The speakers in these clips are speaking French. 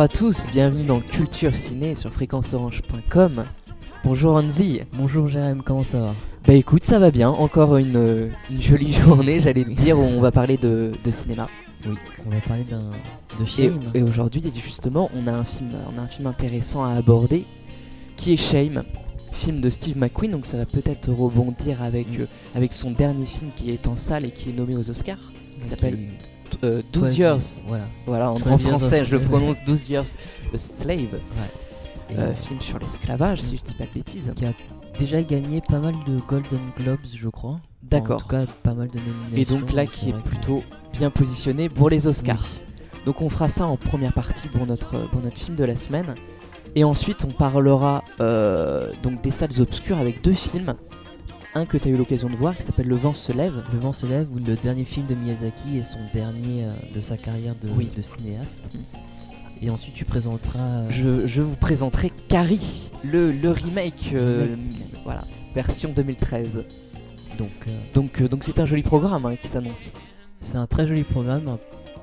Bonjour à tous, bienvenue dans Culture Ciné sur fréquenceorange.com. Bonjour Anzi. Bonjour Jérém, comment ça va? Bah écoute, ça va bien, encore une, euh, une jolie journée, j'allais te dire, où on va parler de, de cinéma. Oui, on va parler d'un de Et, Shame. et aujourd'hui, justement, on a, un film, on a un film intéressant à aborder, qui est Shame, film de Steve McQueen, donc ça va peut-être rebondir avec, Mm. euh, avec son dernier film qui est en salle et qui est nommé aux Oscars, qui s'appelle euh, 12 12 Years. Voilà. Voilà, en, 12 en Years of français, je le Slave. prononce 12 Years a Slave, Et euh, film sur l'esclavage, si je dis pas de bêtises. qui a déjà gagné pas mal de Golden Globes, je crois. En D'accord. tout cas, pas mal de Et nominations. donc là, qui est que- plutôt bien positionné pour les Oscars. Oui. Donc on fera ça en première partie pour notre, pour notre film de la semaine. Et ensuite, on parlera euh, donc des salles obscures avec deux films. Un que tu as eu l'occasion de voir qui s'appelle Le vent se lève. Le vent se lève, où le dernier film de Miyazaki est son dernier euh, de sa carrière de, Oui. de cinéaste. Mm. Et ensuite, tu présenteras. euh, Je, je vous présenterai Carrie, le, le remake, euh, Remake. voilà, version 2013. Donc, euh, Donc euh, donc c'est un joli programme hein, qui s'annonce. c'est un très joli programme.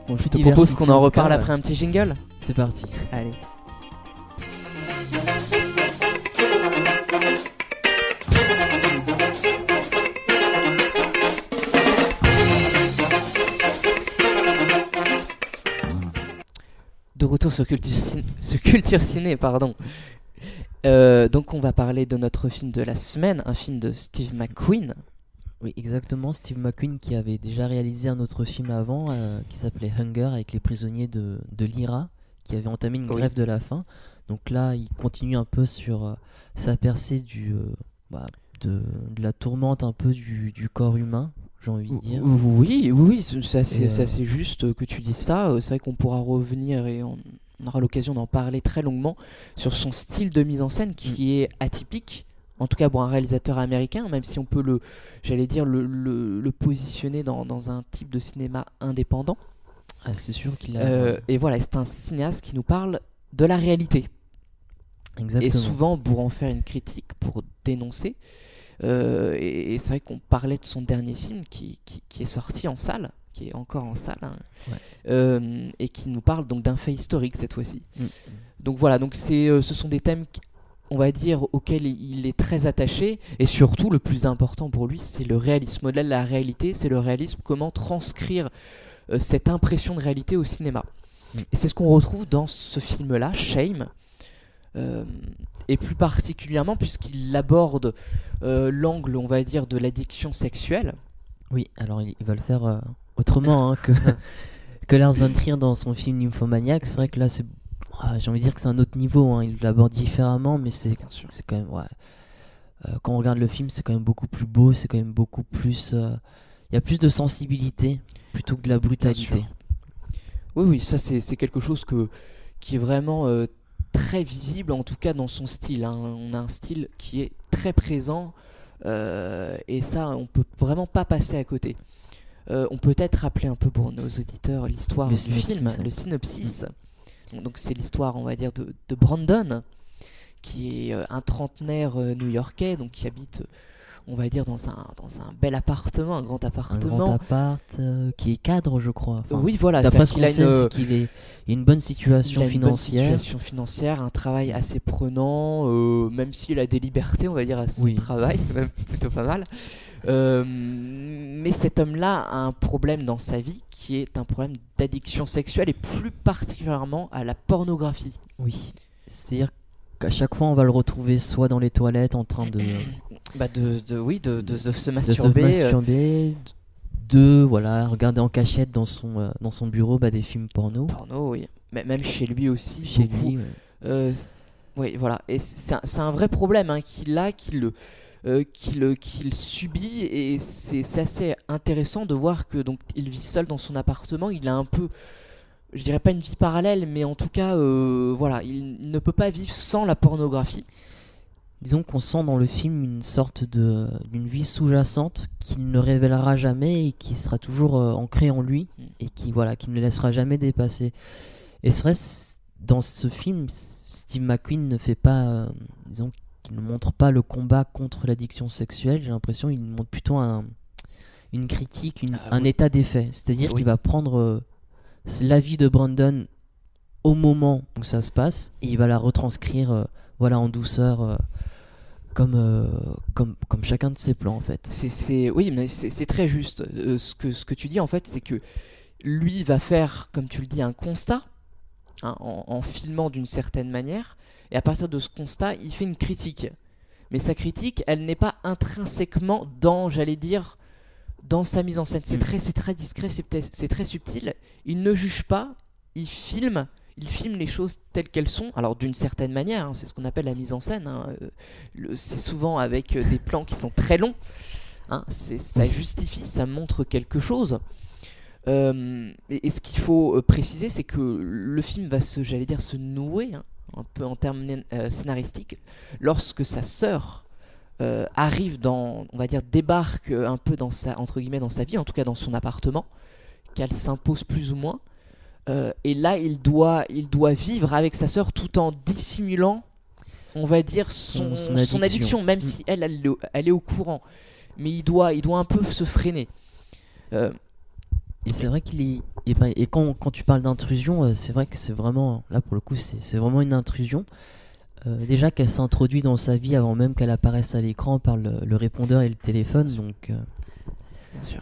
Bon, je te propose qu'on en reparle après un petit jingle. C'est parti. Allez. Retour sur Culture, Cin- sur Culture Ciné, pardon. Euh, donc on va parler de notre film de la semaine, un film de Steve McQueen. Oui, exactement. Steve McQueen qui avait déjà réalisé un autre film avant euh, qui s'appelait Hunger avec les prisonniers de, de l'IRA qui avait entamé une Oui. grève de la faim. Donc là, il continue un peu sur euh, sa percée du, bah, de, de la tourmente un peu du, du corps humain, j'ai envie de dire. Oui, oui, oui, c'est assez, euh, assez juste que tu dises ça. Euh, C'est vrai qu'on pourra revenir et on, aura l'occasion d'en parler très longuement sur son style de mise en scène qui est atypique. En tout cas, bon, un réalisateur américain, même si on peut le, j'allais dire, le, le- le positionner dans, dans un type de cinéma indépendant. Ah, c'est sûr qu'il a. Euh, et voilà, c'est un cinéaste qui nous parle de la réalité. exactement. Et souvent pour en faire une critique, pour dénoncer. Euh, et et c'est vrai qu'on parlait de son dernier film qui, qui, qui est sorti en salle, qui est encore en salle, hein, Ouais. euh, et qui nous parle donc d'un fait historique cette fois-ci. Mm. Donc voilà, donc c'est, euh, ce sont des thèmes, on va dire, auxquels il est très attaché, et surtout le plus important pour lui, c'est le réalisme. Au-delà de la réalité, c'est le réalisme, comment transcrire euh, cette impression de réalité au cinéma. Mm. Et c'est ce qu'on retrouve dans ce film-là, Shame, euh, et plus particulièrement puisqu'il aborde euh, l'angle, on va dire, de l'addiction sexuelle. Oui, alors il, il va le faire euh, autrement hein, que, que Lars von Trier dans son film Nymphomaniac. C'est vrai que là, c'est, ah, j'ai envie de dire que c'est un autre niveau. hein. Il l'aborde différemment, mais c'est, quand même. Ouais. Euh, quand on regarde le film, c'est quand même beaucoup plus beau. C'est quand même beaucoup plus. Il y a plus de sensibilité plutôt que de la brutalité. Oui, oui, ça c'est c'est quelque chose que, qui est vraiment euh, très visible, en tout cas dans son style. hein. On a un style qui est très présent, euh, et ça, on peut vraiment pas passer à côté. Euh, on peut peut-être rappeler un peu pour nos auditeurs l'histoire du film, hein. le synopsis. Donc c'est l'histoire, on va dire, de, de Brandon, qui est euh, un trentenaire new-yorkais, donc qui habite, on va dire, dans un, dans un bel appartement, un grand Un appartement. grand appart euh, qui est cadre, je crois. Enfin, oui, voilà, D'après ce qu'il qu'on a sait, une, c'est qu'il est il a une bonne situation il a une bonne financière. situation financière, un travail assez prenant, euh, même s'il a des libertés, on va dire, à son Oui. travail, même plutôt pas mal. Euh, mais cet homme-là a un problème dans sa vie qui est un problème d'addiction sexuelle et plus particulièrement à la pornographie. Oui. C'est-à-dire qu'à chaque fois, on va le retrouver soit dans les toilettes en train de, Bah de, de- oui, de, de- de se de se masturber. euh, masturber, de voilà, regarder en cachette dans son, euh, dans son bureau bah, des films porno. porno, oui. Mais même chez lui aussi. Chez beaucoup. lui, ouais. Euh, oui, voilà. Et c'est un, c'est un vrai problème hein, qu'il a, qu'il euh, qu'il qu'il subit. Et c'est assez intéressant de voir que donc il vit seul dans son appartement. Il a un peu, je dirais pas une vie parallèle, mais en tout cas, voilà, il, il ne peut pas vivre sans la pornographie. Disons qu'on sent dans le film une sorte de d'une vie sous-jacente qu'il ne révélera jamais et qui sera toujours euh, ancrée en lui Mm. et qui voilà, qui ne le laissera jamais dépasser. Et c- dans ce film, Steve McQueen ne fait pas, euh, disons, qu'il ne montre pas le combat contre l'addiction sexuelle. J'ai l'impression qu'il montre plutôt un, une critique, une- Ah, un oui. état des faits. C'est-à-dire Oui. qu'il va prendre euh, la vie de Brandon au moment où ça se passe et il va la retranscrire euh, voilà en douceur comme, euh, comme, comme chacun de ses plans en fait. C'est, c'est- oui, mais c'est c'est très juste. Euh, ce, que, ce que tu dis, en fait, c'est que lui va faire, comme tu le dis, un constat hein, en, en filmant d'une certaine manière. Et à partir de ce constat, il fait une critique. Mais sa critique, elle n'est pas intrinsèquement dans, j'allais dire, dans sa mise en scène. C'est Mm. très, c'est très discret, c'est, peut-être- c'est très subtil. Il ne juge pas, il filme. Il filme les choses telles qu'elles sont. Alors d'une certaine manière, hein, c'est ce qu'on appelle la mise en scène. hein. Euh, c'est souvent avec euh, des plans qui sont très longs. hein. Ça justifie, ça montre quelque chose. Euh, et, et ce qu'il faut préciser, c'est que le film va se, j'allais dire, se nouer un peu en termes scénaristiques lorsque sa sœur arrive dans, on va dire, débarque un peu dans sa, entre guillemets, dans sa vie, en tout cas dans son appartement, qu'elle s'impose plus ou moins. Euh, et là, il doit, il doit vivre avec sa sœur tout en dissimulant, on va dire, son, Son- son son addiction, addiction. même Mm. si elle, elle, est au- elle est au courant. Mais il doit, il doit un peu se freiner. Euh, Et c'est vrai qu'il est. Et, ben, et quand, quand tu parles d'intrusion, euh, c'est vrai que c'est vraiment. Là pour le coup, c'est vraiment une intrusion. Euh, déjà qu'elle s'introduit dans sa vie avant même qu'elle apparaisse à l'écran par le, le répondeur et le téléphone, donc euh,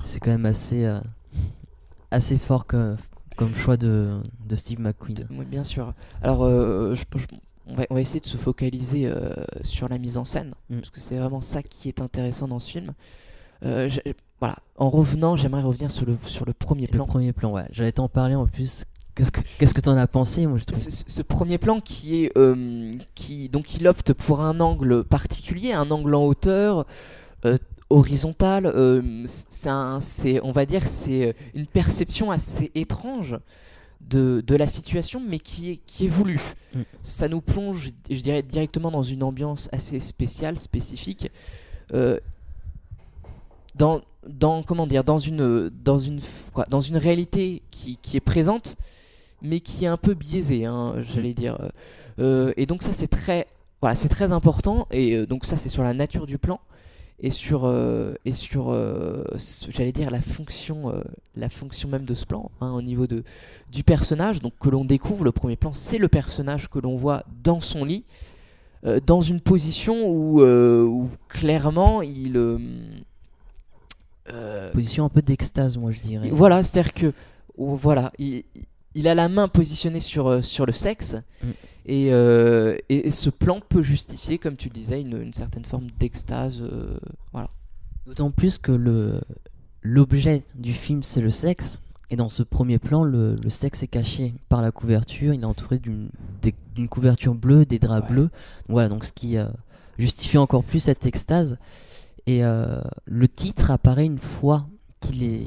c'est quand même assez, euh, assez fort que- comme choix de, de Steve McQueen. Oui, bien sûr. Alors, euh, je- je- on, va, on va essayer de se focaliser euh, sur la mise en scène, Mm. parce que c'est vraiment ça qui est intéressant dans ce film. Euh, voilà. En revenant, j'aimerais revenir sur le, sur le premier Le plan. premier plan, ouais. J'allais t'en parler en plus. Qu'est-ce que qu'est-ce que t'en as pensé Moi, je trouve? Ce, ce- premier plan qui est qui donc il opte pour un angle particulier, un angle en hauteur, euh, horizontal. euh, c'est on va dire c'est une perception assez étrange de, de la situation, mais qui est qui est voulue. Mm. Ça nous plonge, je dirais directement dans une ambiance assez spéciale, spécifique. euh, dans, dans comment dire dans une dans une quoi, dans une réalité qui, qui est présente mais qui est un peu biaisée hein, j'allais dire Euh, et donc ça c'est très voilà c'est très important et euh, donc ça c'est sur la nature du plan et sur euh, et sur euh, j'allais dire la fonction euh, la fonction même de ce plan hein, au niveau de du personnage donc que l'on découvre le premier plan c'est le personnage que l'on voit dans son lit dans une position où, où clairement il Position un peu d'extase, moi je dirais. voilà, c'est-à-dire que oh, voilà, il, il a la main positionnée sur, sur le sexe Mm. Et, euh, et, et ce plan peut justifier, comme tu le disais, une, une certaine forme d'extase. euh, voilà. D'autant plus que le l'objet du film c'est le sexe. Et dans ce premier plan, le, le sexe est caché par la couverture. Il est entouré d'une des- d'une couverture bleue, des draps Ouais. bleus. Voilà, donc ce qui euh, justifie encore plus cette extase. Et le titre apparaît une fois qu'il est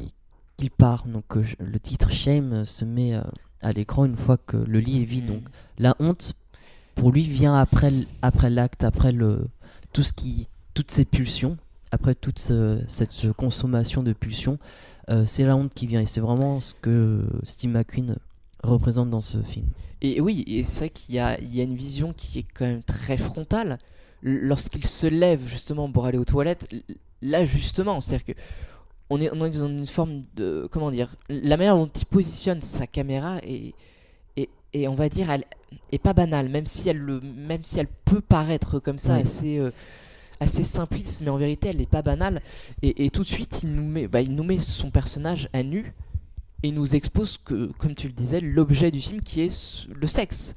qu'il part. Donc le titre Shame se met à l'écran une fois que le lit est vide. Donc la honte pour lui vient après après l'acte, après le tout ce qui toutes ces pulsions, après toute ce- cette consommation de pulsions, euh, c'est la honte qui vient et c'est vraiment ce que Steve McQueen représente dans ce film. Et oui, et c'est vrai qu'il y a, il y a une vision qui est quand même très frontale. Lorsqu'il se lève justement pour aller aux toilettes, là justement, c'est-à-dire que on est, on est dans une forme de. Comment dire La manière dont il positionne sa caméra est, est, est, on va dire, elle est pas banale, même si elle, le, même si elle peut paraître comme ça Oui. assez. euh, assez simpliste mais en vérité elle n'est pas banale et, et tout de suite il nous met bah, il nous met son personnage à nu et nous expose que, comme tu le disais, l'objet du film qui est le sexe.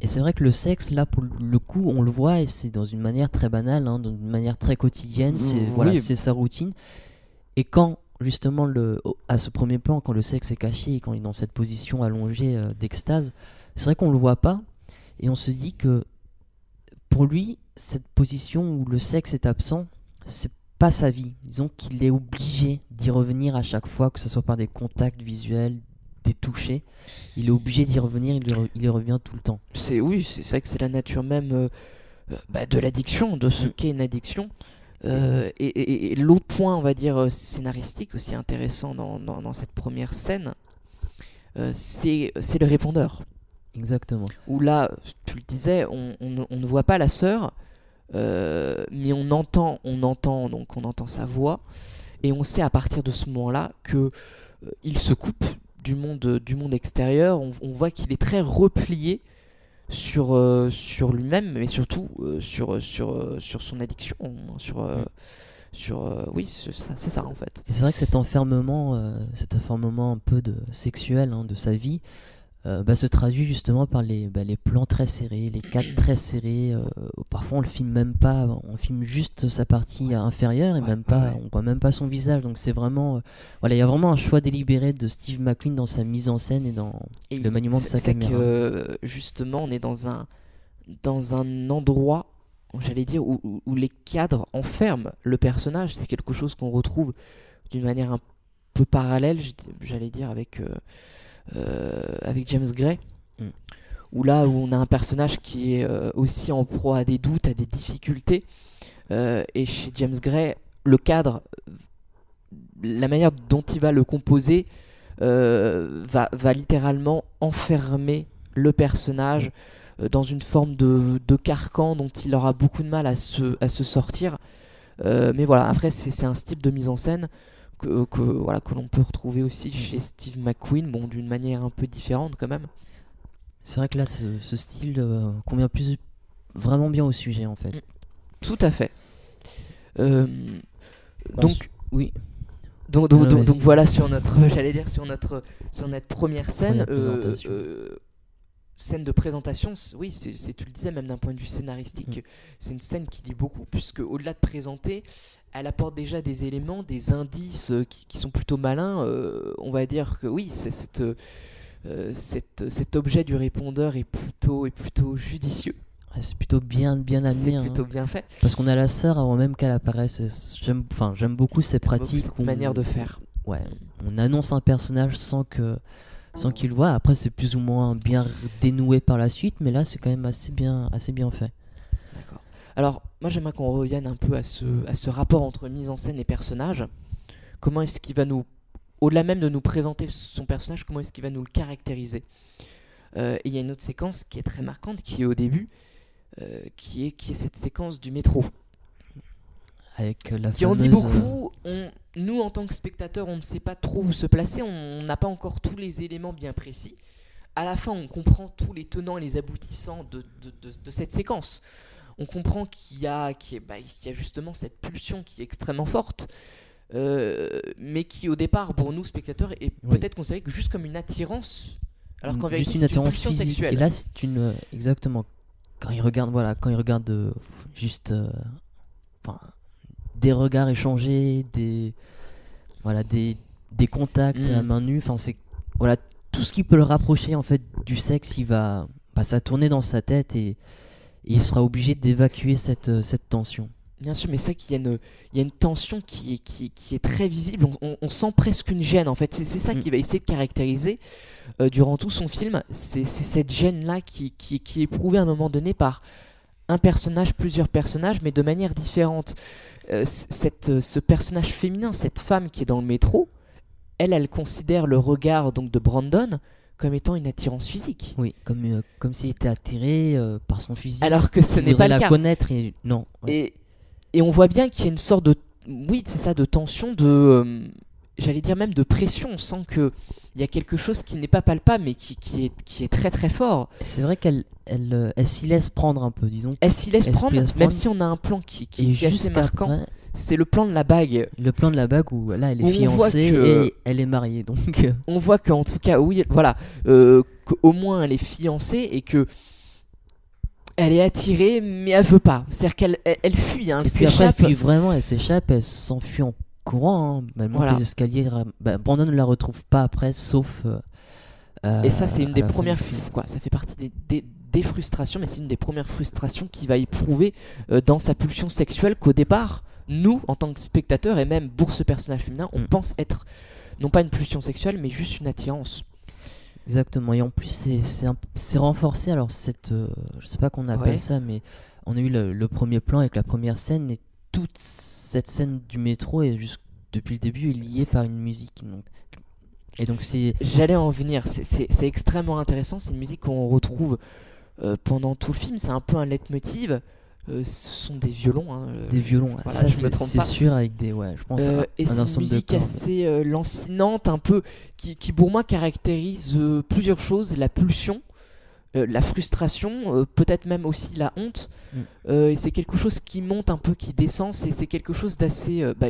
Et c'est vrai que le sexe, là, pour le coup, on le voit et c'est dans une manière très banale, hein, d'une manière très quotidienne. C'est Oui. voilà, c'est sa routine. Et quand justement le, à ce premier plan, quand le sexe est caché et quand il est dans cette position allongée euh, d'extase, c'est vrai qu'on le voit pas et on se dit que pour lui, cette position où le sexe est absent, c'est pas sa vie. Disons qu'il est obligé d'y revenir à chaque fois, que ce soit par des contacts visuels, des touchés. Il est obligé d'y revenir, il y, re- il y revient tout le temps. C'est oui, c'est c'est vrai que c'est la nature même euh, euh, bah, de l'addiction, de ce Mm. qu'est une addiction. Euh, et et- et l'autre point, on va dire euh, scénaristique aussi intéressant dans, dans- dans cette première scène, euh, c'est le répondeur. Exactement. Où là, tu le disais, on, on ne- on ne voit pas la sœur, euh, mais on entend, on entend donc on entend sa voix, et on sait à partir de ce moment-là que il se coupe du, monde, du monde extérieur. On, on voit qu'il est très replié sur, euh, sur lui-même, mais surtout euh, sur, sur, euh, sur son addiction. Sur, euh, sur, euh, oui, c'est ça, en fait. C'est vrai que cet enfermement, cet enfermement un peu de sexuel hein, de sa vie, euh, bah, se traduit justement par les, bah, les plans très serrés, les cadres très serrés. euh, parfois on le filme même pas, on filme juste sa partie inférieure et Ouais, même pas, ouais. on voit même pas son visage. Donc c'est vraiment, euh, voilà, il y a vraiment un choix délibéré de Steve McQueen dans sa mise en scène et dans Et Le maniement de sa caméra. que, justement, on est dans un, dans un endroit, j'allais dire, où, où- où les cadres enferment le personnage. C'est quelque chose qu'on retrouve d'une manière un peu parallèle, j'allais dire, avec, euh, avec James Gray. Mm. Où là, où on a un personnage qui est euh, aussi en proie à des doutes, à des difficultés. Euh, et chez James Gray, le cadre, la manière dont il va le composer, euh, va, va littéralement enfermer le personnage euh, dans une forme de, de carcan dont il aura beaucoup de mal à se, à se sortir. Euh, mais voilà, après, c'est c'est un style de mise en scène que, que, voilà, que l'on peut retrouver aussi chez Steve McQueen, bon, d'une manière un peu différente quand même. C'est vrai que là, ce, ce style euh, convient plus vraiment bien au sujet en fait. Mm. Tout à fait. Euh, Bon, donc, Oui, Donc, donc, Ouais, donc, voilà sur notre, j'allais dire sur notre, sur notre première scène, Première euh, euh, scène de présentation. Oui, c'est, tu le disais même d'un point de vue scénaristique, Mm. c'est une scène qui dit beaucoup puisque au-delà de présenter, elle apporte déjà des éléments, des indices euh, qui, qui sont plutôt malins. euh, on va dire que oui, c'est cette, euh, cette- cet objet du répondeur est plutôt, est plutôt judicieux. Ouais, c'est plutôt bien, bien amené. C'est hein. plutôt bien fait. Parce qu'on a la sœur avant même qu'elle apparaisse. J'aime, enfin, j'aime beaucoup ces pratiques. Cette où manière de faire. Ouais, on annonce un personnage sans que, sans qu'il le voit. Après, c'est plus ou moins bien dénoué par la suite, mais là, c'est quand même assez bien, assez bien fait. D'accord. Alors, moi j'aimerais qu'on revienne un peu à ce, à ce rapport entre mise en scène et personnage. Comment est-ce qu'il va nous, au-delà même de nous présenter son personnage, comment est-ce qu'il va nous le caractériser? Euh, Et il y a une autre séquence qui est très marquante, qui est au début, euh, qui, est, qui est cette séquence du métro. Avec euh, la Qui en dit fameuse, euh, beaucoup. On, nous, en tant que spectateurs, on ne sait pas trop où se placer, on n'a pas encore tous les éléments bien précis. À la fin, on comprend tous les tenants et les aboutissants de, de- de- de cette séquence. On comprend qu'il y, a- bah, y a justement cette pulsion qui est extrêmement forte, euh, mais qui au départ, pour nous spectateurs, est Oui. peut-être considérée que juste comme une attirance, alors qu'en vérité, c'est une attirance pulsion physique. sexuelle. Et là, c'est une euh, exactement quand il regarde, voilà, quand il regarde euh, juste, euh, enfin, des regards échangés, des, voilà, des, des contacts Mm. à main nue. Enfin, c'est voilà tout ce qui peut le rapprocher en fait du sexe. Il va, bah, ça tourner dans sa tête et, et il sera obligé d'évacuer cette, euh, cette tension. Bien sûr, mais c'est vrai qu'il y, a une- il y a une tension qui est, qui, qui est très visible. On, on- on sent presque une gêne en fait. C'est c'est ça Mm. qu'il va essayer de caractériser euh, durant tout son film. C'est c'est cette gêne-là qui, qui, qui est éprouvée à un moment donné par un personnage, plusieurs personnages, mais de manière différente. Euh, cette, euh, ce personnage féminin, cette femme qui est dans le métro, elle, elle considère le regard donc de Brandon comme étant une attirance physique. Oui, comme euh, comme s'il était attiré euh, par son physique. Alors que ce n'est pas le la cas. connaître et non. ouais. Et, et on voit bien qu'il y a une sorte de. Oui, c'est ça, de tension, de. J'allais dire même de pression. On sent que il y a quelque chose qui n'est pas palpable, mais qui, qui, est, qui est très très fort. C'est vrai qu'elle elle, euh, elle s'y laisse prendre un peu, disons. Elle s'y laisse prendre, même si on a un plan qui, qui, est assez marquant. après, C'est le plan de la bague. le plan de la bague où là elle on est fiancée que- et elle est mariée. Donc euh, On voit qu'en tout cas, oui, voilà, euh, qu'au moins elle est fiancée et que. Elle est attirée, mais elle veut pas. C'est-à-dire qu'elle elle, elle fuit, hein, elle et puis après elle s'échappe. fuit vraiment, elle s'échappe, elle s'enfuit en courant. hein. Elle monte Voilà. les escaliers. Bah, Brandon ne la retrouve pas après, sauf. euh, euh, Et ça, c'est une des premières, quoi, ça fait partie des, des- des frustrations, mais c'est une des premières frustrations qu'il va éprouver euh, dans sa pulsion sexuelle qu'au départ, nous, en tant que spectateurs, et même pour ce personnage féminin, on Mm. pense être non pas une pulsion sexuelle, mais juste une attirance. Exactement. Et en plus, c'est renforcé. Alors, cette, euh, je sais pas qu'on appelle Ouais. ça, mais on a eu le, le premier plan avec la première scène et toute cette scène du métro est juste depuis le début est liée par une musique. Donc, et donc c'est J'allais en venir, c'est- extrêmement intéressant, c'est une musique qu'on retrouve euh, pendant tout le film, c'est un peu un leitmotiv. euh, ce sont des violons. hein, euh, Des violons, voilà, ça je me c'est sûr avec des ouais, je pense Euh, et c'est une musique assez lancinante, un peu, qui, qui pour moi caractérise plusieurs choses la pulsion, euh, la frustration, euh, peut-être même aussi la honte. Mm. Euh, et c'est quelque chose qui monte un peu, qui descend. C'est quelque chose d'assez. bah,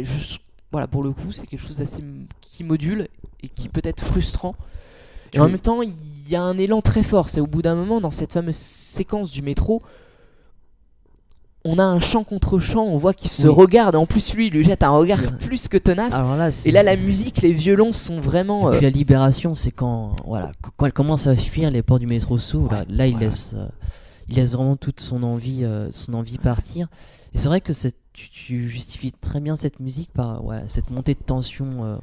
voilà, pour le coup, c'est quelque chose d'assez m- qui module et qui peut être frustrant. Et en même temps, il y a un élan très fort. C'est au bout d'un moment, dans cette fameuse séquence du métro, on a un chant contre chant, on voit qu'ils se Oui. regardent. En plus, lui, il lui jette un regard Ouais. plus que tenace. Là, Et là, la musique, les violons sont vraiment. Et puis euh, la libération, c'est quand, voilà, qu- quand elle commence à fuir les portes du métro s'ouvrent. Là, là, il voilà. laisse, euh, il laisse vraiment toute son envie, euh, son envie partir. Et c'est vrai que tu, tu justifies très bien cette musique par, cette montée de tension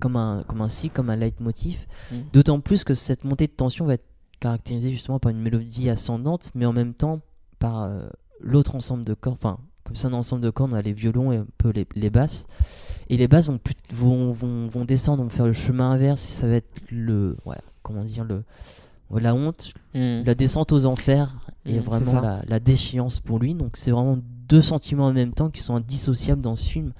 comme un, comme un cycle, comme un leitmotiv. Mm. D'autant plus que cette montée de tension va être caractérisée justement par une mélodie ascendante, mais en même temps par l'autre ensemble de cordes. Enfin, comme c'est un ensemble de cordes, on a les violons et un peu les, les basses. Et les basses vont, plus- vont, vont, vont descendre, vont faire le chemin inverse. Ça va être le. Ouais, comment dire le, La honte, hmm. la descente aux enfers et Mm, c'est vraiment la, la déchéance pour lui. Donc c'est vraiment deux sentiments en même temps qui sont indissociables dans ce film.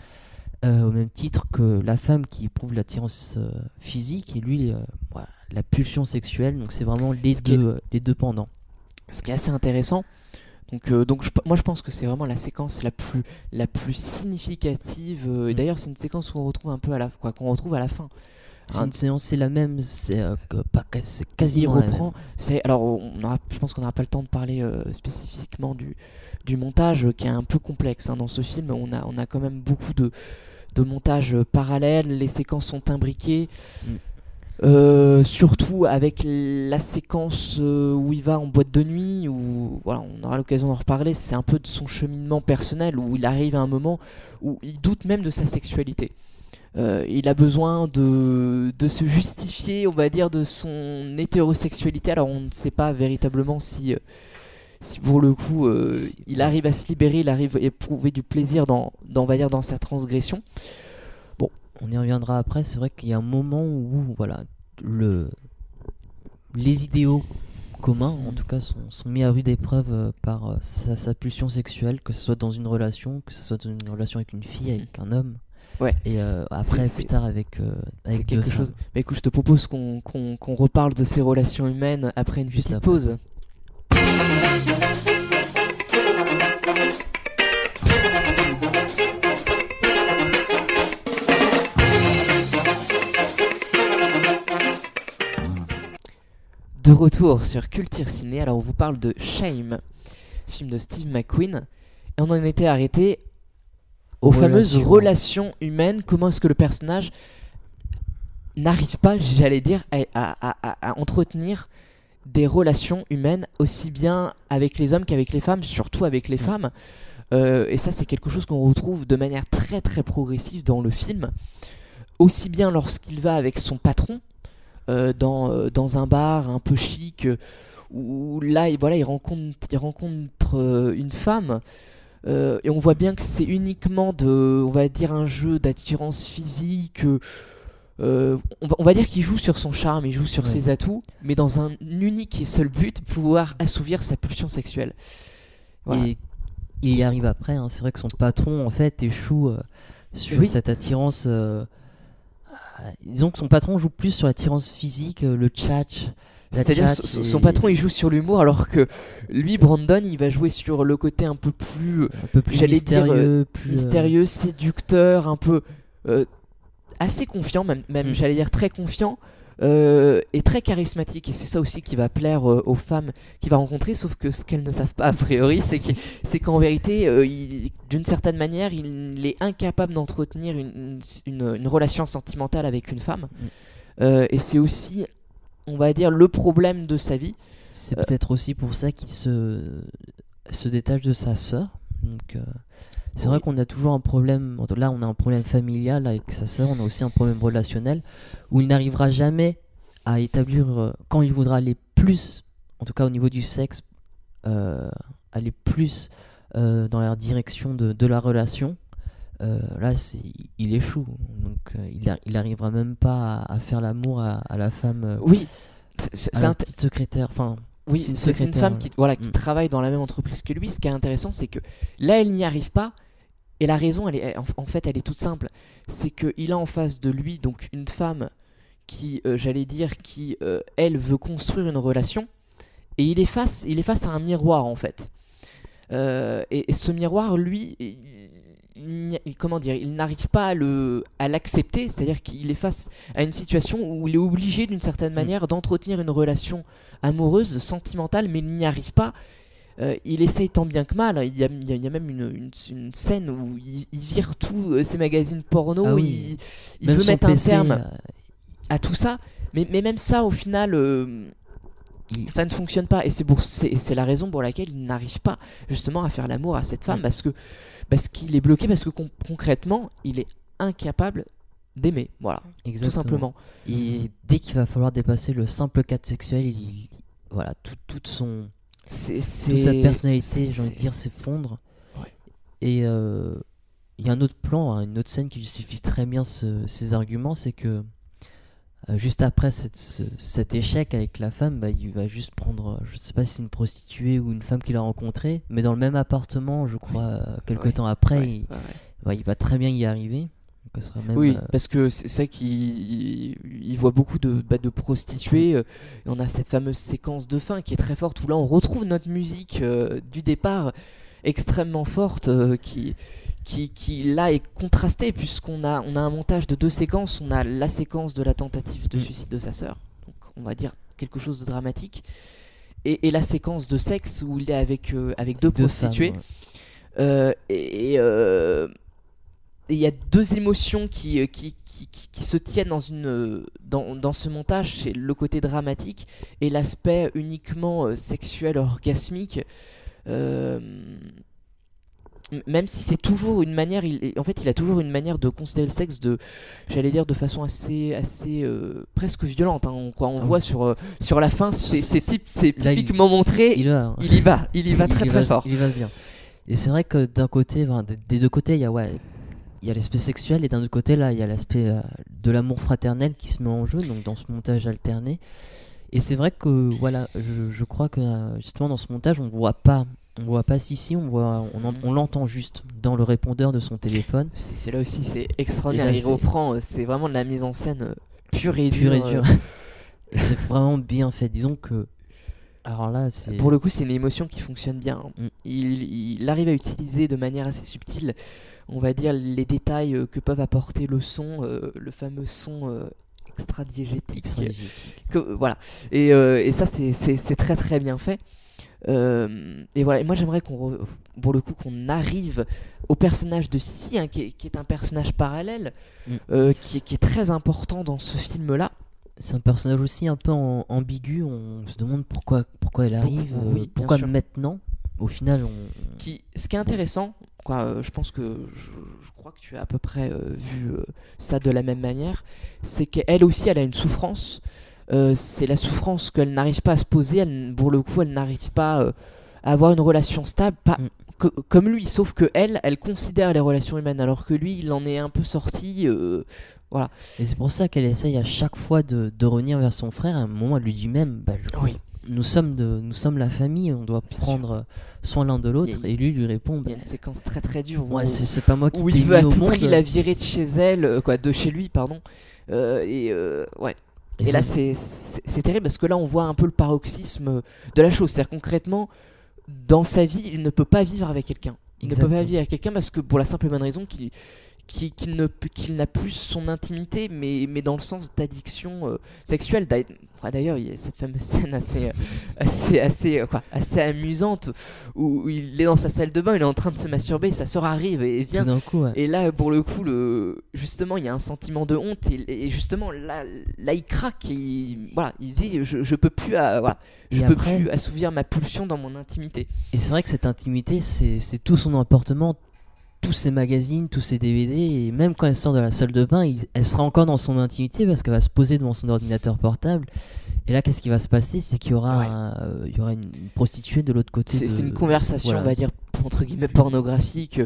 euh, au même titre que la femme qui éprouve l'attirance euh, physique et lui euh, voilà, la pulsion sexuelle. Donc c'est vraiment les Ce est- deux, euh, les deux pendants. Ce qui est assez intéressant. Donc, euh, donc je- moi, je pense que c'est vraiment la séquence la plus, la plus significative. euh, et Mm. d'ailleurs, c'est une séquence qu'on retrouve un peu à la, quoi, qu'on retrouve à la fin. C'est Un- une séance, c'est la même, c'est euh, que- pas, que- c'est il quasiment la même. reprend. C'est alors, on aura, je pense qu'on n'aura pas le temps de parler euh, spécifiquement du, du montage euh, qui est un peu complexe hein, dans ce film. On a, on a quand même beaucoup de, de montages euh, parallèles. Les séquences sont imbriquées. Mm. Euh, surtout avec la séquence euh, où il va en boîte de nuit, où voilà, on aura l'occasion d'en reparler. C'est un peu de son cheminement personnel où il arrive à un moment où il doute même de sa sexualité. Euh, il a besoin de, de se justifier, on va dire, de son hétérosexualité. Alors on ne sait pas véritablement si, si pour le coup euh, Si. il arrive à se libérer, il arrive à éprouver du plaisir dans, dans, on va dire, dans sa transgression. On y reviendra après. C'est vrai qu'il y a un moment où voilà, le, les idéaux communs, en tout cas, sont, sont mis à rude épreuve euh, par euh, sa, sa pulsion sexuelle, que ce soit dans une relation, que ce soit dans une relation avec une fille, avec un homme. Ouais. Et euh, après, plus tard, avec, quelque chose. Mais écoute, je te propose qu'on reparle de ces relations humaines après une Juste petite après. pause. De retour sur Culture Ciné, alors on vous parle de Shame, film de Steve McQueen, et on en était arrêté aux fameuses Relations. humaines, comment est-ce que le personnage n'arrive pas, j'allais dire, à, à- à- à entretenir des relations humaines aussi bien avec les hommes qu'avec les femmes, surtout avec les Mm. femmes. Euh, et ça, c'est quelque chose qu'on retrouve de manière très très progressive dans le film. Aussi bien lorsqu'il va avec son patron dans, euh, dans un bar un peu chic, euh, où là, il, voilà, il rencontre, il rencontre euh, une femme. euh, et on voit bien que c'est uniquement de, on va dire, un jeu d'attirance physique. euh, euh, on, va, on va dire qu'il joue sur son charme, il joue sur Ouais. ses atouts, mais dans un unique et seul but, pouvoir assouvir sa pulsion sexuelle. Voilà. Et il y arrive après. hein. C'est vrai que son patron, en fait, échoue euh, sur Oui. cette attirance. Euh, disons que son patron joue plus sur l'attirance physique, euh, le tchatch. C'est-à-dire son, son patron il joue sur l'humour alors que lui Brandon il va jouer sur le côté un peu plus un peu plus j'allais dire, mystérieux, plus, euh, mystérieux, séducteur, un peu euh, assez confiant, même, même Mm. j'allais dire très confiant euh, et très charismatique. Et c'est ça aussi qui va plaire euh, aux femmes qu'il va rencontrer, sauf que ce qu'elles ne savent pas a priori, c'est que- c'est qu'en vérité, euh, d'une certaine manière, il est incapable d'entretenir une, une- une relation sentimentale avec une femme. Mm. Et c'est aussi, on va dire, le problème de sa vie. C'est peut-être aussi pour ça qu'il se, se détache de sa sœur. Donc, c'est vrai qu'on a toujours un problème. Là, on a un problème familial avec sa sœur. On a aussi un problème relationnel où il n'arrivera jamais à établir euh, quand il voudra aller plus, en tout cas au niveau du sexe, euh, aller plus euh, dans la direction de, de la relation. là, c'est, il échoue. Donc, il, a- il arrivera même pas à, à faire l'amour à, à la femme, Oui, c'est- int- petite secrétaire. Enfin, Oui, C'est une femme ouais. qui, voilà, qui Mm. travaille dans la même entreprise que lui. Ce qui est intéressant, c'est que là, elle n'y arrive pas. Et la raison, elle est, en, en fait, elle est toute simple. C'est qu'il a en face de lui donc une femme qui, euh, j'allais dire, qui, euh, elle, veut construire une relation. Et il est face, il est face à un miroir, en fait. Euh, et, et ce miroir, lui, il- comment dire, il n'arrive pas à le, à l'accepter. C'est-à-dire qu'il est face à une situation où il est obligé, d'une certaine manière, d'entretenir une relation amoureuse, sentimentale, mais il n'y arrive pas. Euh, il essaye tant bien que mal. Il y a, il y a- même une, une- une scène où il, il vire tous euh, ses magazines porno. Ah oui. Il, veut mettre un PC, terme euh, à tout ça. Mais, mais même ça, au final, euh, ça ne fonctionne pas. Et c'est pour- c'est c'est la raison pour laquelle il n'arrive pas justement à faire l'amour à cette femme Mm. parce que parce qu'il est bloqué, parce que con- concrètement, il est incapable d'aimer. Voilà, exactement. tout simplement. Et dès qu'il va falloir dépasser le simple cadre sexuel, il, voilà, tout, toute son, C'est toute sa personnalité, j'ai envie de dire, s'effondre. Ouais. Et euh, il y a un autre plan, hein, une autre scène qui justifie très bien ce- ces arguments, c'est que euh, juste après cette- ce- cet échec avec la femme, bah, il va juste prendre, je sais pas si c'est une prostituée ou une femme qu'il a rencontrée, mais dans le même appartement, je crois, euh, quelques Ouais. temps après, Ouais, il, bah, il va très bien y arriver. Donc, ce sera même, Oui, euh, parce que c'est ça qu'il il- il voit beaucoup de, bah, de prostituées. euh, et on a cette fameuse séquence de fin qui est très forte où là on retrouve notre musique euh, du départ extrêmement forte euh, qui, qui, qui là est contrastée puisqu'on a, on a un montage de deux séquences. On a la séquence de la tentative de Mm. suicide de sa sœur, donc on va dire quelque chose de dramatique, et, et la séquence de sexe où il est avec, avec deux deux prostituées. femmes, ouais. Et et il y a deux émotions qui, euh, qui, qui, qui- qui se tiennent dans, une, euh, dans, dans ce montage, c'est le côté dramatique et l'aspect uniquement euh, sexuel, orgasmique. Euh, même si c'est toujours une manière, il, en fait, il a toujours une manière de considérer le sexe de, j'allais dire, de façon assez, assez euh, presque violente. hein. On, quoi, on Ah voit oui. sur, euh, sur la fin, c'est il- typiquement montré. Il, Il, y va, il y va très très va- fort. Il y va bien. Et c'est vrai que d'un côté, des- des deux côtés, il y a ouais, il y a l'aspect sexuel et d'un autre côté là, il y a l'aspect euh, de l'amour fraternel qui se met en jeu, donc dans ce montage alterné. Et c'est vrai que voilà, je, je crois que euh, justement dans ce montage, on voit pas, on voit pas Sissi, on voit, on, en- on l'entend juste dans le répondeur de son téléphone, C'est là aussi, c'est extraordinaire. Là, il c'est- reprend, euh, c'est vraiment de la mise en scène pure et pur et dure. dur. et c'est vraiment bien fait. Disons que, alors là, c'est Pour le coup, c'est une émotion qui fonctionne bien. hein. Mm. Il, il arrive à utiliser de manière assez subtile, on va dire, les détails euh, que peuvent apporter le son, euh, le fameux son euh, extra-diégétique. extra-diégétique. que- voilà. Et, et ça, c'est- très très bien fait. Euh, et voilà. Et moi, j'aimerais qu'on, pour le coup, qu'on arrive au personnage de Sissi, hein, qui, est, qui est un personnage parallèle, Mm. euh, qui, est- qui est très important dans ce film-là. C'est un personnage aussi un peu en- ambigu. On se demande pourquoi, pourquoi elle arrive, Pourquoi- euh, oui, maintenant? Au final, on, Qui, ce qui est intéressant, quoi, euh, je pense que je, je crois que tu as à peu près euh, vu euh, ça de la même manière, c'est qu'elle aussi, elle a une souffrance. C'est la souffrance qu'elle n'arrive pas à se poser. Elle, pour le coup, elle n'arrive pas à avoir une relation stable, pas Mm. que- comme lui. Sauf que elle, elle considère les relations humaines, alors que lui, il en est un peu sorti. euh, Et c'est pour ça qu'elle essaye à chaque fois de, de revenir vers son frère. À un moment, elle lui dit même bah, je- Oui. Nous, sommes de, nous sommes la famille, on doit Bien prendre euh, soin l'un de l'autre. Et lui lui répond Il y a une séquence très très dure. où- ouais, c'est pas moi qui où il veut à tout prix la virer de chez elle, euh, quoi, de chez lui, pardon. Euh, et euh, ouais. Et, ça- là, c'est terrible parce que là, on voit un peu le paroxysme de la chose. C'est-à-dire concrètement, dans sa vie, il ne peut pas vivre avec quelqu'un. Il ne peut pas Exactement. vivre avec quelqu'un parce que pour la simple et bonne raison qu'il qu'il ne n'a plus son intimité, mais, mais dans le sens d'addiction euh, sexuelle. D'ailleurs- il y a cette fameuse scène assez, euh, assez, assez, euh, quoi, assez amusante où il est dans sa salle de bain, il est en train de se masturber, sa soeur arrive et vient coup, ouais. et là, pour le coup, le... justement, il y a un sentiment de honte et, et justement, là, là, il craque. Et il... Voilà, il dit, je, je peux plus, voilà, je peux plus assouvir ma pulsion dans mon intimité. Et c'est vrai que cette intimité, c'est tout son appartement, tous ses magazines, tous ses DVD, et même quand elle sort de la salle de bain, il- elle sera encore dans son intimité parce qu'elle va se poser devant son ordinateur portable. Et là, qu'est-ce qui va se passer? C'est qu'il y aura, Ouais. un- euh, il y aura une, prostituée de l'autre côté. C'est une conversation, voilà. on va dire, entre guillemets, pornographique,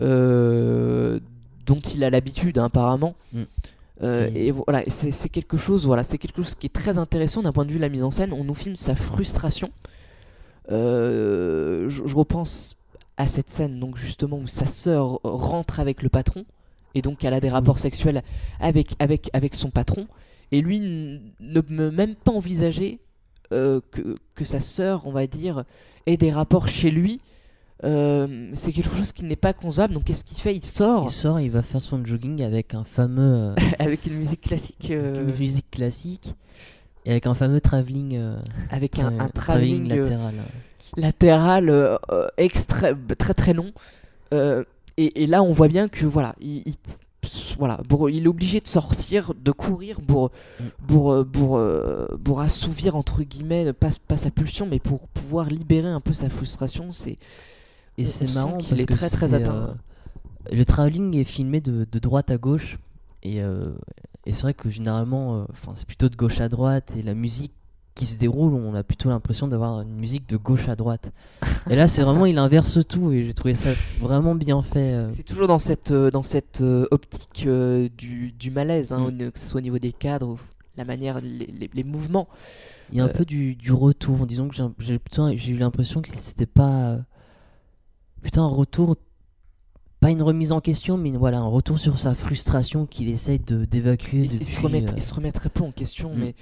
euh, dont il a l'habitude, hein, apparemment. Mm. Euh, Et- et voilà, c'est quelque chose, voilà, c'est quelque chose qui est très intéressant d'un point de vue de la mise en scène. On nous filme sa frustration. Je, je repense à cette scène, donc justement où sa sœur rentre avec le patron et donc elle a des rapports sexuels avec avec avec son patron et lui ne peut même pas envisager euh, que que sa sœur, on va dire, ait des rapports chez lui. Euh, c'est quelque chose qui n'est pas concevable. Donc qu'est-ce qu'il fait? Il sort Il sort, il va faire son jogging avec un fameux euh, avec une musique classique. une musique classique et avec un fameux travelling, avec un, tra- un travelling latéral. Latéral euh, euh, extra- très très long. Euh, et, et là, on voit bien que voilà, il, il- voilà, pour- il est obligé de sortir, de courir pour pour euh, pour, pour assouvir entre guillemets pas, pas sa pulsion, mais pour pouvoir libérer un peu sa frustration. C'est Et c'est marrant qu'il est très, très atteint. euh, le travelling est filmé de, de droite à gauche et, euh, et c'est vrai que généralement, euh, enfin c'est plutôt de gauche à droite et la musique qui se déroule, on a plutôt l'impression d'avoir une musique de gauche à droite. Et là, c'est vraiment il inverse tout et j'ai trouvé ça vraiment bien fait. euh. c'est toujours dans cette euh, dans cette euh, optique euh, du, du malaise, hein, Mm. que ce soit au niveau des cadres, la manière, les, les- les mouvements. Il y a un Euh, peu du, du retour. Disons que j'ai eu l'impression que c'était pas. euh, Plutôt un retour. Pas une remise en question, mais voilà, un retour sur sa frustration qu'il essaye de- d'évacuer. il, depuis, se remet, euh, il se remet très peu en question, Mm. mais euh,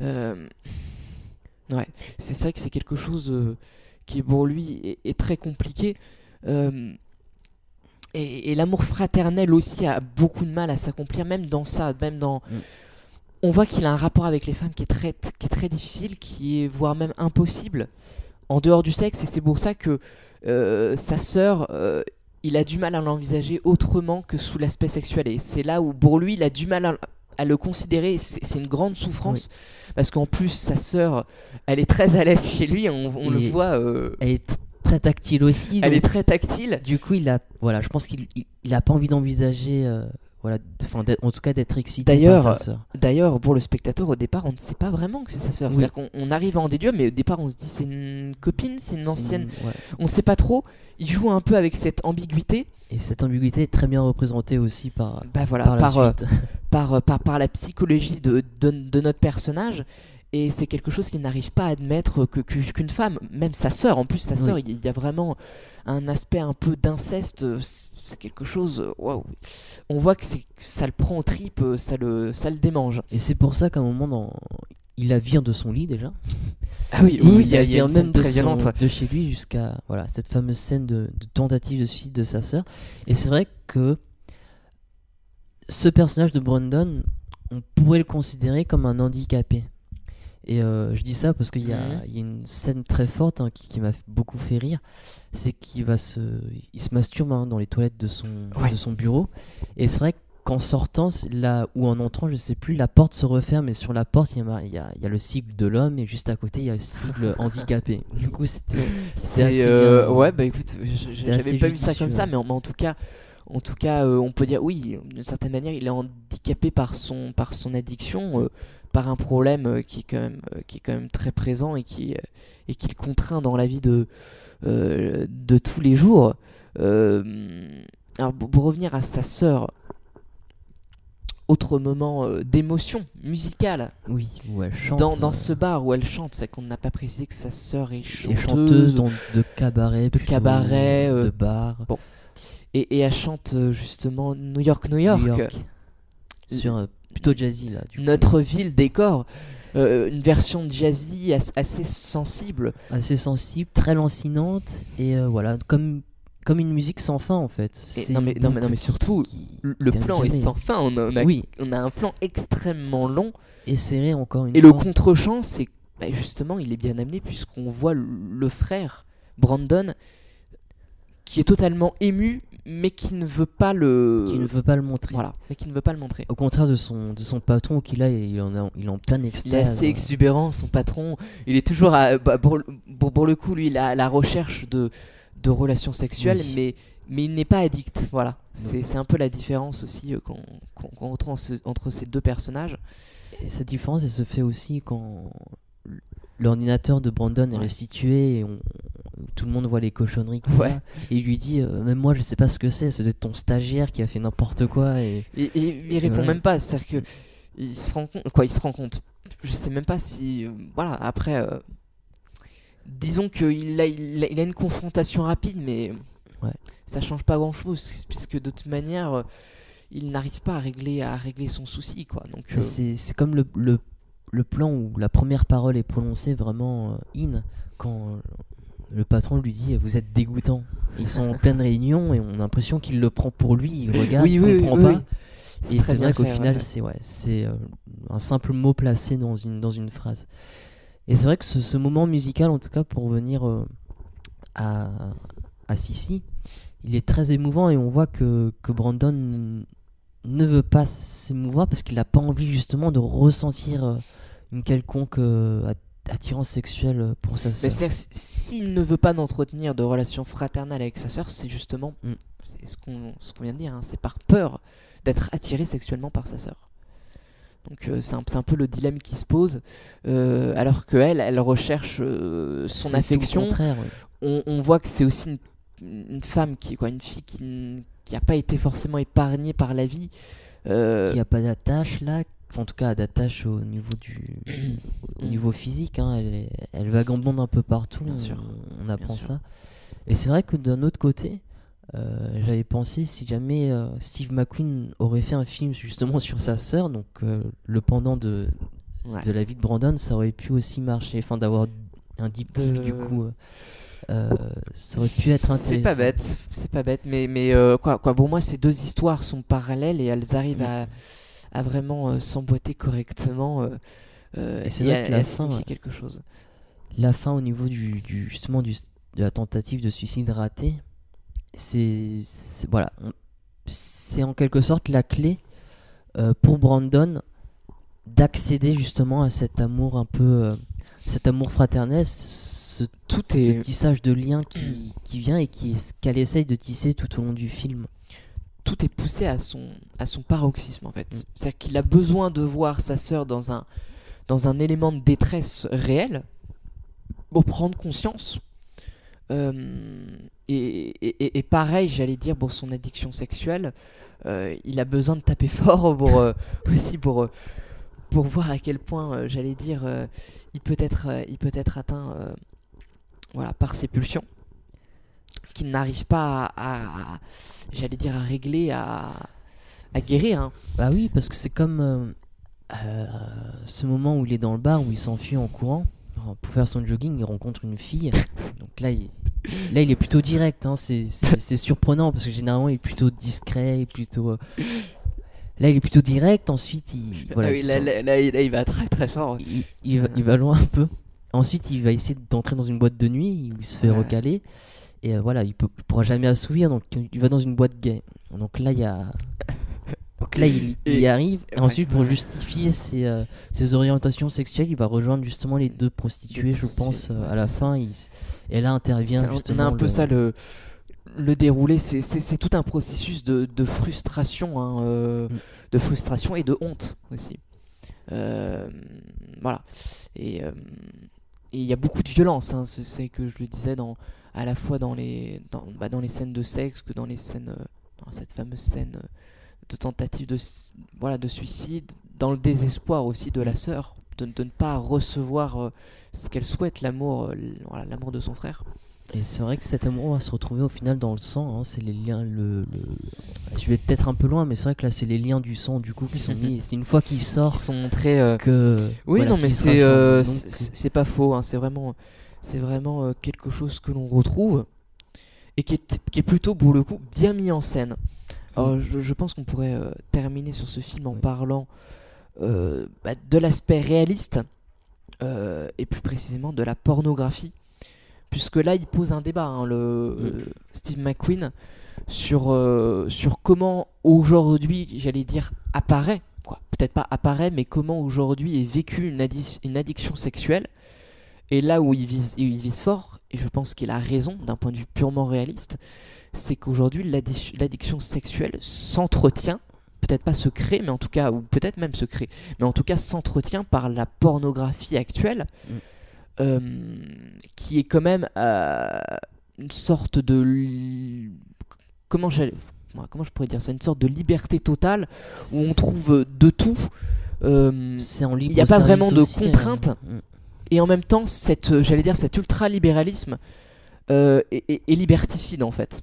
ouais, c'est vrai que c'est quelque chose euh, qui pour lui est, est très compliqué. Euh, et et l'amour fraternel aussi a beaucoup de mal à s'accomplir, même dans ça, même dans. Mm. On voit qu'il a un rapport avec les femmes qui est très, qui est très difficile, qui est voire même impossible en dehors du sexe, et c'est pour ça que euh, sa sœur, euh, il a du mal à l'envisager autrement que sous l'aspect sexuel. Et c'est là où pour lui, il a du mal à, à le considérer. C'est une grande souffrance parce qu'en plus, sa sœur, elle est très à l'aise chez lui. On, on le voit. euh, Elle est très tactile aussi. elle donc, est très tactile. Du coup, il a. Voilà, je pense qu'il il, il a pas envie d'envisager. euh, voilà, en tout cas, d'être excité D'ailleurs, par sa sœur. D'ailleurs, pour le spectateur, au départ, on ne sait pas vraiment que c'est sa sœur. Oui. C'est-à-dire qu'on on arrive à en déduire, mais au départ, on se dit c'est une copine, c'est une ancienne. une- ouais. On ne sait pas trop. Il joue un peu avec cette ambiguïté. Et cette ambiguïté est très bien représentée aussi par, Bah voilà, par la par, euh, suite. euh, par, par la psychologie de, de, de notre personnage. Et c'est quelque chose qu'il n'arrive pas à admettre que, que- qu'une femme, même sa sœur, en plus sa sœur, il y- il y a vraiment un aspect un peu d'inceste. euh, C'est quelque chose. euh, Waouh! On voit que, c'est- que ça le prend tripes, euh, ça le, ça le démange. Et c'est pour ça qu'à un moment, dans... il la vire de son lit déjà. Ah oui, oui, il la il y a une scène même de, très son- violente. ouais. de chez lui jusqu'à voilà, cette fameuse scène de, de tentative de suicide de sa sœur. Et c'est vrai que ce personnage de Brandon, on pourrait le considérer comme un handicapé. Et euh, je dis ça parce qu'il y, a- il y a une scène très forte hein, qui, qui m'a beaucoup fait rire. C'est qu'il va se, il se masturbe hein, dans les toilettes de son, Ouais. de son bureau. Et c'est vrai qu'en sortant, là ou en entrant, je sais plus, la porte se referme et sur la porte, il y a, y y le sigle de l'homme et juste à côté, il y a le sigle handicapé. Du coup, c'était assez euh, bien. ouais, bah écoute, j'avais pas vu ça comme ça, hein. mais en, mais en tout cas, en tout cas, euh, on peut dire oui, d'une certaine manière, il est handicapé par son, par son addiction, euh, par un problème euh, qui est quand même, qui est quand même très présent et qui, et qui le contraint dans la vie de, de tous les jours. Alors pour, pour revenir à sa sœur, autre moment d'émotion musicale Oui, où elle chante. dans, dans ce bar où elle chante, c'est qu'on n'a pas précisé que sa sœur est et chanteuse, chanteuse dans- de cabaret, plutôt, cabaret, de bar, Et, et elle chante euh, justement New York, New York, New York. sur euh, plutôt jazzy là. Du coup. notre ville décor. Euh, une version jazzy as- assez sensible. assez sensible, très lancinante et euh, voilà comme comme une musique sans fin en fait. Non, mais- non, mais- non, mais surtout, qui- Le le plan est sans fin. On a, on a- Oui, on a un plan extrêmement long. et serré encore une Et le fois. contre-champ, c'est bah, justement, il est bien amené puisqu'on voit le, le frère, Brandon, qui est totalement ému, mais qui ne veut pas le. qui ne veut pas le montrer. Voilà, mais qui ne veut pas le montrer. Au contraire de son de son patron qui là il en a, il est en plein extase. Il est assez exubérant, son patron. Il est toujours, à, bah, pour, pour, pour le coup, lui, il la recherche de, de relations sexuelles, Oui. mais, mais il n'est pas addict. Voilà. C'est un peu la différence aussi euh, qu'on qu'on retrouve entre ces deux personnages. Et cette différence elle se fait aussi quand l'ordinateur de Brandon est restitué et on, tout le monde voit les cochonneries qu'il Ouais. a. Et il lui dit euh, Même moi, je sais pas ce que c'est, c'est de ton stagiaire qui a fait n'importe quoi. Et... Et, et il répond Ouais. même pas, c'est-à-dire que il se rend compte, quoi, il se rend compte. Je sais même pas si, euh, voilà, après, euh, disons qu'il a, il a, il a une confrontation rapide, mais Ouais. ça change pas grand-chose, puisque de toute manière, euh, il n'arrive pas à régler, à régler son souci, quoi. Donc, c'est c'est comme le, le, le plan où la première parole est prononcée vraiment euh, in, quand euh, le patron lui dit Vous êtes dégoûtant. Ils sont en pleine réunion et on a l'impression qu'il le prend pour lui, il regarde, Oui, il oui, comprend oui, pas. oui. Et c'est bien vrai qu'au final, ouais. c'est ouais, c'est euh, un simple mot placé dans une, dans une phrase. Et c'est vrai que ce, ce moment musical, en tout cas, pour revenir euh, à, à Sissi, il est très émouvant et on voit que, que Brandon ne veut pas s'émouvoir parce qu'il n'a pas envie justement de ressentir euh, une quelconque euh, at- attirance sexuelle pour sa Mais sœur. c'est s'il ne veut pas d'entretenir de relations fraternelles avec sa sœur, c'est justement Mm. c'est ce qu'on ce qu'on vient de dire, hein, c'est par peur d'être attiré sexuellement par sa sœur. Donc euh, c'est un, un peu le dilemme qui se pose, euh, alors que elle, recherche euh, son C'est tout affection. contraire, ouais. On, on voit que c'est aussi une, une femme qui, quoi, une fille qui n'a pas été forcément épargnée par la vie. qui a pas d'attache là en tout cas d'attache au niveau du au Mm. niveau physique hein, elle, est- elle vagabonde un peu partout Bien on, sûr. on apprend ça et c'est vrai que d'un autre côté euh, j'avais pensé si jamais euh, Steve McQueen aurait fait un film justement sur sa sœur donc euh, le pendant de, ouais. de la vie de Brandon ça aurait pu aussi marcher enfin d'avoir un diptyque du coup euh, ça aurait pu être intéressant C'est pas bête, c'est pas bête, mais, mais euh, quoi, quoi, pour moi, ces deux histoires sont parallèles et elles arrivent Oui. à, à vraiment euh, s'emboîter correctement euh, euh, Et c'est vrai que la fin, quelque chose. la fin au niveau du, du- justement du, de la tentative de suicide ratée, c'est voilà, c'est en quelque sorte la clé euh, pour Brandon d'accéder justement à cet amour un peu, euh, cet amour fraternel, ce, Tout ce est- tissage de liens qui, qui vient et qui qu'elle essaye de tisser tout au long du film. Tout est poussé à son, à son paroxysme en fait. Mm. C'est-à-dire qu'il a besoin de voir sa sœur dans un, dans un élément de détresse réel pour prendre conscience. Euh, et, et- et- et pareil, j'allais dire, pour son addiction sexuelle, euh, il a besoin de taper fort pour, euh, aussi pour, pour voir à quel point, j'allais dire, il, peut être, il peut être atteint voilà, par ses pulsions, qu'il n'arrive pas à, à- j'allais dire, à régler, à, à guérir. hein. Bah oui, parce que c'est comme euh, euh, ce moment où il est dans le bar, où il s'enfuit en courant pour faire son jogging, il rencontre une fille. Donc là, il, là, il est plutôt direct. hein, c'est- surprenant parce que généralement, il est plutôt discret, plutôt. euh, Là, il est plutôt direct. Ensuite, il, voilà, Ah oui, il là, là- là, il- là, il va très très fort. il, il va, il va loin un peu. Ensuite, il va essayer d'entrer dans une boîte de nuit où il se fait Ouais. recaler. Et euh, voilà, il, il pourra jamais assouvir, donc il va dans une boîte gay. Donc là, il y a. Donc là, il, il y Et- arrive. Et ensuite, pour justifier ses, euh, ses orientations sexuelles, il va rejoindre justement les deux prostituées, je pense, euh, à la ça. fin. il et là intervient C'est un- on justement. a un peu le- ça le, le déroulé, c'est- tout un processus de, de frustration, hein, euh, Mm. de frustration et de honte aussi. Voilà. Et il y a beaucoup de violence, hein, c'est c'est que je le disais dans, à la fois dans les, dans, bah, dans les scènes de sexe que dans les scènes, euh, dans cette fameuse scène euh, de tentative de, voilà, de suicide, dans le désespoir aussi de la sœur, de, de ne pas recevoir euh, ce qu'elle souhaite, l'amour voilà, l'amour de son frère. Et c'est vrai que cet amour va se retrouver au final dans le sang. hein, c'est les liens. Le, le- Je vais peut-être un peu loin, mais c'est vrai que là, c'est les liens du sang du coup qui sont mis. C'est une fois qu'il sort qui sont montrés. euh, que. Oui, voilà, non, mais euh, c'est c'est pas faux. hein, c'est vraiment, c'est vraiment euh, quelque chose que l'on retrouve et qui est, qui est plutôt pour le coup bien mis en scène. Alors, je, je pense qu'on pourrait euh, terminer sur ce film en Oui. parlant euh, bah, de l'aspect réaliste euh, et plus précisément de la pornographie, puisque là il pose un débat, hein, le Steve McQueen, sur sur comment aujourd'hui, j'allais dire, apparaît quoi. Peut-être pas apparaît, mais comment aujourd'hui est vécue une, addi- une addiction sexuelle. Et là où il vise, il vise fort, et je pense qu'il a raison d'un point de vue purement réaliste, c'est qu'aujourd'hui l'addi- l'addiction sexuelle s'entretient, peut-être pas se crée, mais en tout cas, ou peut-être même se crée, mais en tout cas s'entretient par la pornographie actuelle. Mm. euh, qui est quand même euh, une sorte de comment comment je pourrais dire ça une sorte de liberté totale où on trouve de tout euh, C'est en libre y a pas vraiment de hein. Et en même temps cette euh, j'allais dire cet ultra libéralisme est, est- est liberticide en fait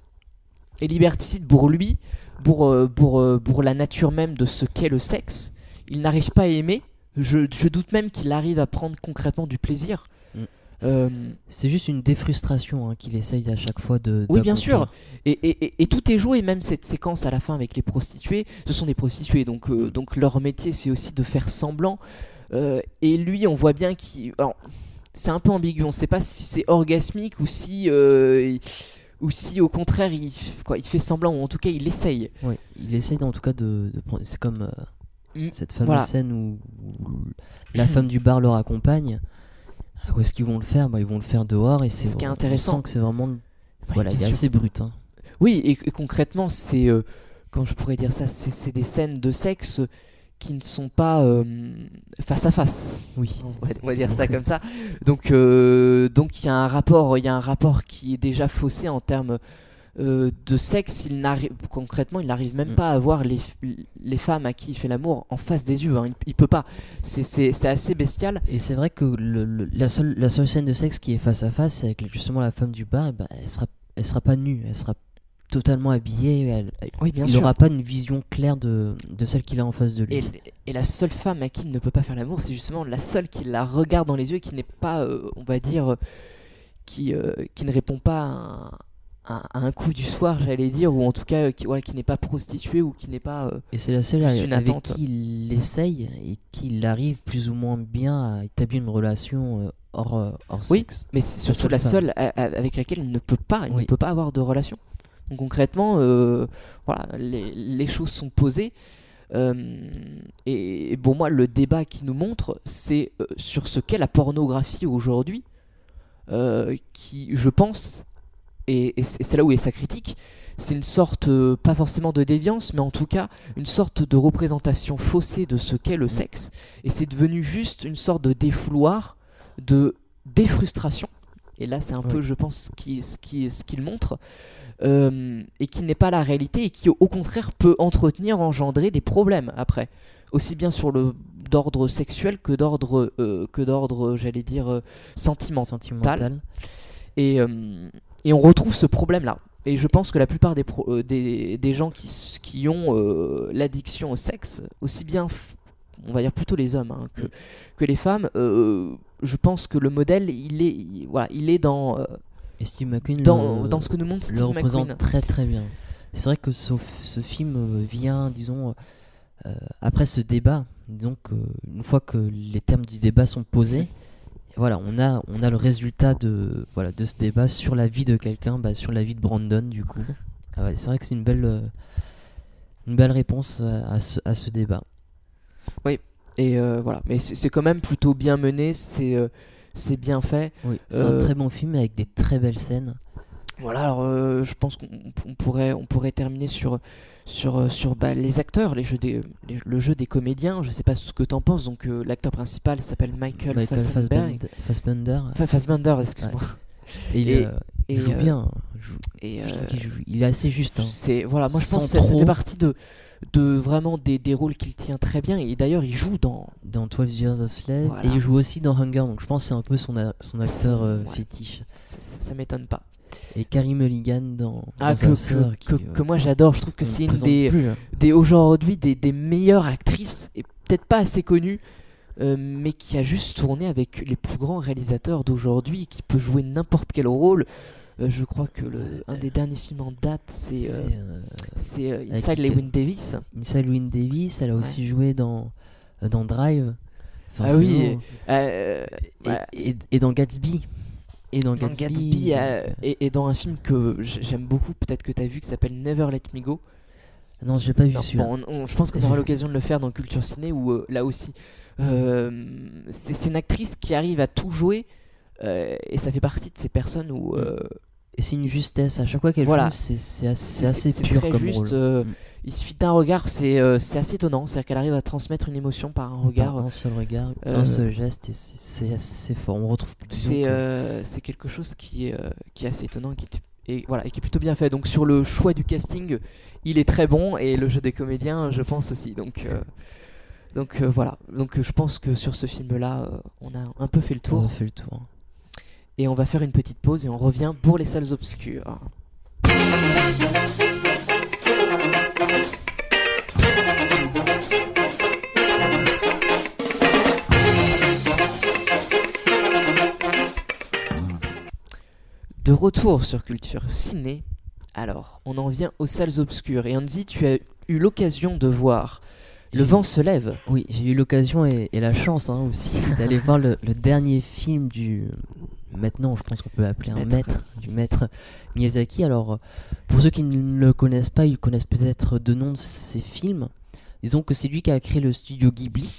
et liberticide pour lui pour euh, pour euh, pour la nature même de ce qu'est le sexe il n'arrive pas à aimer je, je doute même qu'il arrive à prendre concrètement du plaisir Mm. Euh, C'est juste une défrustration hein, qu'il essaye à chaque fois de. Oui, bien sûr. Et, et- et- et tout est joué, même cette séquence à la fin avec les prostituées. Ce sont des prostituées, donc, euh, donc leur métier c'est aussi de faire semblant. Euh, et lui, on voit bien qu'il. C'est un peu ambigu, on ne sait pas si c'est orgasmique ou si. euh, il- ou si au contraire il, quoi, il fait semblant, ou en tout cas il essaye. Ouais, il essaye en tout cas de, de prendre. C'est comme euh, Mm. cette fameuse Voilà. scène où, où la femme du bar leur accompagne. Où est-ce qu'ils vont le faire? Bah, Ils vont le faire dehors et c'est Ce qui est on intéressant. sent que c'est vraiment. voilà, il est assez brut. hein. Oui, et, et concrètement, c'est. euh, comment je pourrais dire ça c'est des scènes de sexe qui ne sont pas euh, face à face. Oui. on va, on va dire ça comme ça. Donc, euh, donc il y a un rapport, il y a un rapport qui est déjà faussé en termes euh, de sexe. Il n'arrive concrètement, il n'arrive même Mm. pas à voir les, les femmes à qui il fait l'amour en face des yeux. hein. Il, il peut pas. C'est- assez bestial. Et c'est vrai que le- le- la, seule, la seule scène de sexe qui est face à face, c'est avec justement la femme du bar. bah, elle sera, elle sera pas nue, elle sera totalement habillée. elle- Oui, bien il n'aura pas une vision claire de, de celle qu'il a en face de lui. Et, et la seule femme à qui il ne peut pas faire l'amour, c'est justement la seule qui la regarde dans les yeux, et qui n'est pas, euh, on va dire, euh, qui, euh, qui ne répond pas à un, à- à un coup du soir, j'allais dire, ou en tout cas qui, ouais, qui n'est pas prostituée ou qui n'est pas. euh, Et c'est la seule avec attente. qui il essaye et qu'il arrive plus ou moins bien à établir une relation hors, hors Oui, sexe. mais c'est La surtout seule la seule avec laquelle il ne peut pas, il ne peut pas avoir de relation. Donc concrètement, euh, voilà, les, les choses sont posées. Euh, et, et pour moi, le débat qui nous montre, c'est euh, sur ce qu'est la pornographie aujourd'hui, qui, je pense, et, et c'est là où est sa critique, c'est une sorte, pas forcément de déviance, mais en tout cas, une sorte de représentation faussée de ce qu'est le sexe. Et c'est devenu juste une sorte de défouloir, de défrustration. Et là, c'est un peu, je pense, ce qui- ce qui- ce qu'il montre. Euh, et qui n'est pas la réalité et qui, au contraire, peut entretenir, engendrer des problèmes après. Aussi bien sur le d'ordre sexuel que d'ordre, euh, que d'ordre, j'allais dire, euh, sentimental. Sentimental. Et, et on retrouve ce problème-là. Et je pense que la plupart des, pro- des, des gens qui, qui ont l'addiction au sexe, aussi bien, on va dire plutôt les hommes hein, que, Mm. que les femmes, euh, je pense que le modèle, il est, il- voilà, il est dans, euh, Et Steve McQueen dans, le, dans ce que nous montre le Steve représente McQueen. très très bien. C'est vrai que ce, ce film euh, vient, disons, euh, après ce débat, que une fois que les termes du débat sont posés, voilà, on a, on a le résultat de, voilà, de ce débat sur la vie de quelqu'un, bah, sur la vie de Brandon du coup. Ah ouais, c'est vrai que c'est une belle, euh, une belle réponse à, ce, à ce débat. Et euh, voilà, mais c'est quand même plutôt bien mené, c'est euh, c'est bien fait. Oui, c'est un Euh, très bon film avec des très belles scènes. Voilà, alors euh, je pense qu'on on pourrait, on pourrait terminer sur, sur, euh, sur bah, les acteurs, les jeux des, les- le jeu des comédiens. Je sais pas ce que t'en penses. Donc euh, l'acteur principal s'appelle Michael, Michael Fassbender. Fassbender, Fassbender. Enfin, Fassbender, excuse-moi. Et il, Et- euh, Et, il joue euh, bien. Joue- Et, je trouve euh, joue- il est assez juste. hein. c'est voilà, moi je pense que ça, ça fait partie de, de vraiment des, des rôles qu'il tient très bien. Et d'ailleurs, il joue dans. dans 12 Years of Slave Voilà. et il joue aussi dans Hunger donc je pense que c'est un peu son, a- son acteur euh, Ouais. fétiche Ça, ça- ça m'étonne pas. et Carrie Mulligan dans, Ah, dans que, sa sœur que, qui, que- euh, que moi j'adore. Je trouve que c'est une des, plus, hein. des aujourd'hui des, des meilleures actrices et peut-être pas assez connues euh, mais qui a juste tourné avec les plus grands réalisateurs d'aujourd'hui qui peut jouer n'importe quel rôle Euh, je crois que le, un des derniers films en date c'est euh, euh, euh, Inside Lewin Davis. Inside Llewyn Davis elle a aussi joué dans, euh, dans Drive Enfin, Ah oui, Euh, et, ouais. et- et dans Gatsby. Et dans, dans Gatsby, Gatsby euh, euh, et, et dans un film que j'aime beaucoup peut-être que tu as vu qui s'appelle Never Let Me Go. Non j'ai pas vu celui-là. bon, je pense qu'on aura l'occasion de le faire dans Culture Ciné où euh, là aussi euh, c'est une actrice qui arrive à tout jouer euh, et ça fait partie de ces personnes où euh, et c'est une justesse à chaque fois qu'elle Voilà. joue c'est assez, assez pur très comme juste rôle euh, Mm. il suffit d'un regard, c'est euh, c'est assez étonnant. C'est-à-dire qu'elle arrive à transmettre une émotion par un regard. Par un seul regard, euh, un seul geste, et c'est- assez fort. On retrouve. disons C'est que- euh, c'est quelque chose qui est, euh, qui est assez étonnant qui est- et, voilà, et qui est plutôt bien fait. Donc sur le choix du casting, il est très bon et le jeu des comédiens, je pense aussi. Donc, euh, donc euh, voilà. Donc euh, je pense que sur ce film-là, euh, on a un peu fait le on tour a fait le tour. Et on va faire une petite pause et on revient pour les salles obscures. De retour sur Culture Ciné, alors on en vient aux salles obscures et Andy, tu as eu l'occasion de voir Le vent se lève. Oui, j'ai eu l'occasion et, et la chance hein, aussi d'aller voir le, le dernier film du. Maintenant, je pense qu'on peut l'appeler un Maître. maître, du maître Miyazaki. Alors, pour ceux qui ne le connaissent pas, ils connaissent peut-être de nom de ses films. Disons que c'est lui qui a créé le studio Ghibli.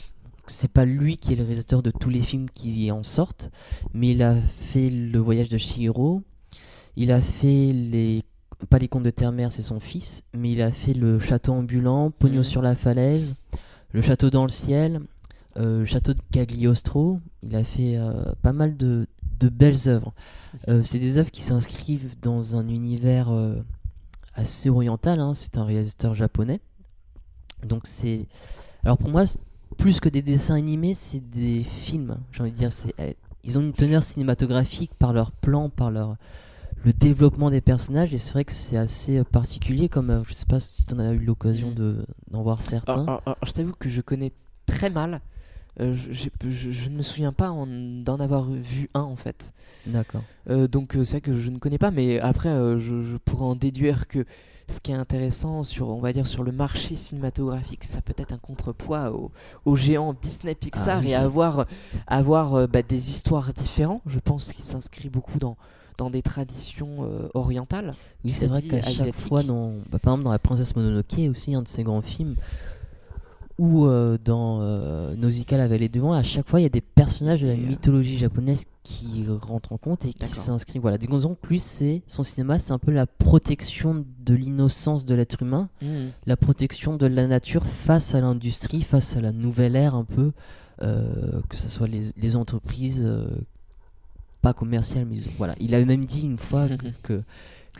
C'est pas lui qui est le réalisateur de tous les films qui en sortent, mais il a fait Le Voyage de Chihiro. Il a fait les pas les contes de Terre-Mère, c'est son fils, mais il a fait le château ambulant, Pognon Mhm. sur la falaise, le château dans le ciel, euh, le château de Cagliostro. Il a fait euh, pas mal de, de belles œuvres. Euh, c'est des œuvres qui s'inscrivent dans un univers euh, assez oriental. hein. C'est un réalisateur japonais. Donc c'est. Alors pour moi, plus que des dessins animés, c'est des films. J'ai envie de dire, c'est. euh, Ils ont une teneur cinématographique par leur plan, par leur le développement des personnages et c'est vrai que c'est assez particulier comme euh, je sais pas si tu en as eu l'occasion Mm. de d'en voir certains. Alors, alors, alors, je t'avoue que je connais très mal. Euh, je, j'ai- je- je ne me souviens pas en- d'en avoir vu un en fait. D'accord. Euh, donc euh, c'est vrai que je ne connais pas, mais après je, je pourrais en déduire que ce qui est intéressant sur, on va dire, sur le marché cinématographique, ça peut être un contrepoids aux, aux géants Disney Pixar Ah oui. et avoir, avoir bah, des histoires différentes. Je pense qu'il s'inscrit beaucoup dans, dans des traditions euh, orientales. Oui, c'est vrai qu'à chaque fois, dans, bah, par exemple dans La Princesse Mononoke, aussi un de ces grands films, ou euh, dans euh, Nausicaa la vallée du vent, à chaque fois il y a des personnages de la Et, euh, mythologie japonaise qui rentrent en compte et qui s'inscrivent. Voilà, disons que lui, c'est son cinéma, c'est un peu la protection de l'innocence de l'être humain, la protection de la nature face à l'industrie, face à la nouvelle ère un peu, euh, que ce soit les, les entreprises pas commerciales, mais voilà. Il avait même dit une fois que, que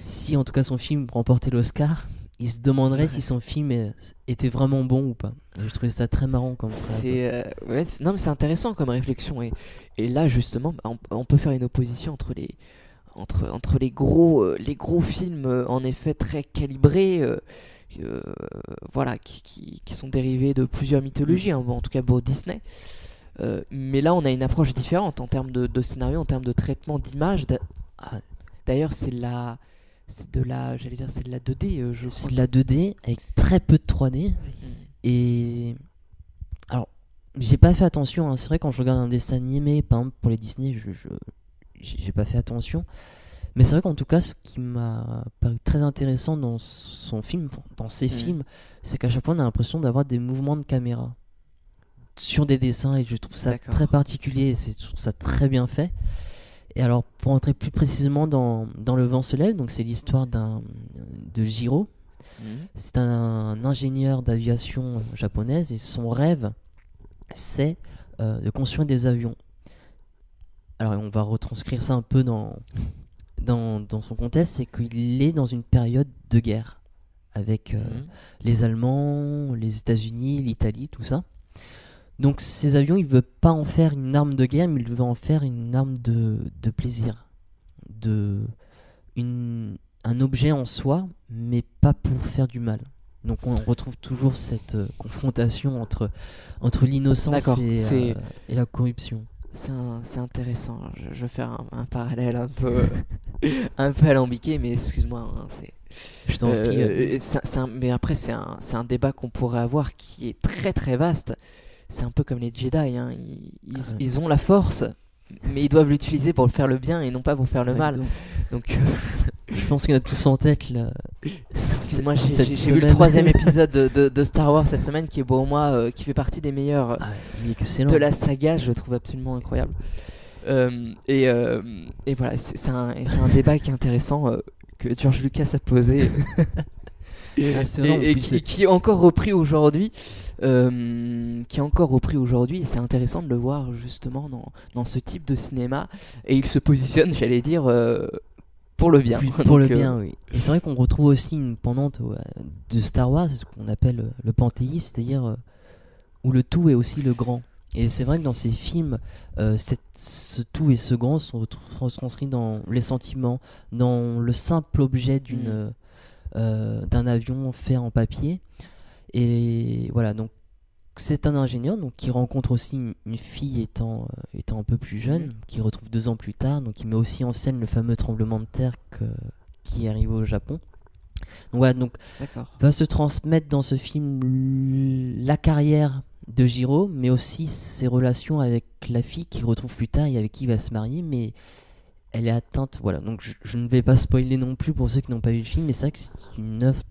si en tout cas son film remportait l'Oscar, il se demanderait si son film était vraiment bon ou pas. Je trouvais ça très marrant comme phrase. C'est euh, ouais, non mais c'est intéressant comme réflexion et, et là justement bah, on, on peut faire une opposition entre les entre, entre les gros euh, les gros films euh, en effet très calibrés voilà qui, qui, qui sont dérivés de plusieurs mythologies hein, en tout cas pour Disney mais là on a une approche différente en termes de, de scénario en termes de traitement d'image Ah, d'ailleurs c'est la c'est de la j'allais dire c'est de la 2D euh, je c'est crois de la 2D avec très peu de 3D. Mm. Et alors, j'ai pas fait attention. hein. C'est vrai quand je regarde un dessin animé, par exemple pour les Disney, je, j'ai pas fait attention. Mais c'est vrai qu'en tout cas, ce qui m'a paru très intéressant dans son film, dans ses Mhm. films, c'est qu'à chaque fois on a l'impression d'avoir des mouvements de caméra sur des dessins et je trouve ça très particulier et c'est je trouve ça très bien fait. Et alors pour entrer plus précisément dans, dans Le vent se lève, donc c'est l'histoire d'un de Jiro, Mm. c'est un ingénieur d'aviation japonaise et son rêve, c'est euh, de construire des avions. Alors on va retranscrire ça un peu dans, dans, dans son contexte, c'est qu'il est dans une période de guerre avec euh, Mm. les Allemands, les États-Unis, l'Italie, tout ça. Donc ces avions, il veut pas en faire une arme de guerre, mais il veut en faire une arme de, de plaisir, de une, un objet en soi, mais pas pour faire du mal. Donc on retrouve toujours cette euh, confrontation entre, entre l'innocence et, euh, et la corruption. C'est intéressant. Je, je vais faire un, un parallèle un peu, un peu alambiqué, mais excuse-moi. hein, c'est, Je t'en euh, mais après, c'est un, c'est un débat qu'on pourrait avoir qui est très très vaste. C'est un peu comme les Jedi. hein, Ils, ils- Ah ils ont la force, mais ils doivent l'utiliser pour faire le bien et non pas pour faire le mal. Donc, euh, Je pense qu'on a tous en tête là. moi, j'ai, vu le troisième épisode de, de- de Star Wars cette semaine, qui est pour moi, euh, qui fait partie des meilleurs Ah, il est excellent. de la saga, je le trouve absolument incroyable. Euh, et, euh, et voilà, c'est un, débat qui est intéressant euh, que George Lucas a posé. Ah, et, qui est encore repris aujourd'hui. Euh, qui est encore repris aujourd'hui. Et c'est intéressant de le voir justement dans, dans ce type de cinéma. Et il se positionne, j'allais dire, euh, pour le bien. Pour le Donc, euh, bien, oui. Et c'est vrai qu'on retrouve aussi une pendante de Star Wars, ce qu'on appelle le panthéisme, c'est-à-dire où le tout est aussi le grand. Et c'est vrai que dans ces films, euh, cette- ce tout et ce grand sont retranscrits dans les sentiments, dans le simple objet d'une Mm. euh, d'un avion fait en papier. Et voilà, donc c'est un ingénieur donc qui rencontre aussi une, une fille étant, euh, étant un peu plus jeune, Mhm. qu'il retrouve deux ans plus tard. Donc il met aussi en scène le fameux tremblement de terre que- qui est arrivé au Japon. Donc voilà, donc va se transmettre dans ce film la carrière de Jiro, mais aussi ses relations avec la fille qu'il retrouve plus tard et avec qui il va se marier, mais elle est atteinte. Voilà, donc je, je ne vais pas spoiler non plus pour ceux qui n'ont pas vu le film, mais c'est vrai que c'est une œuvre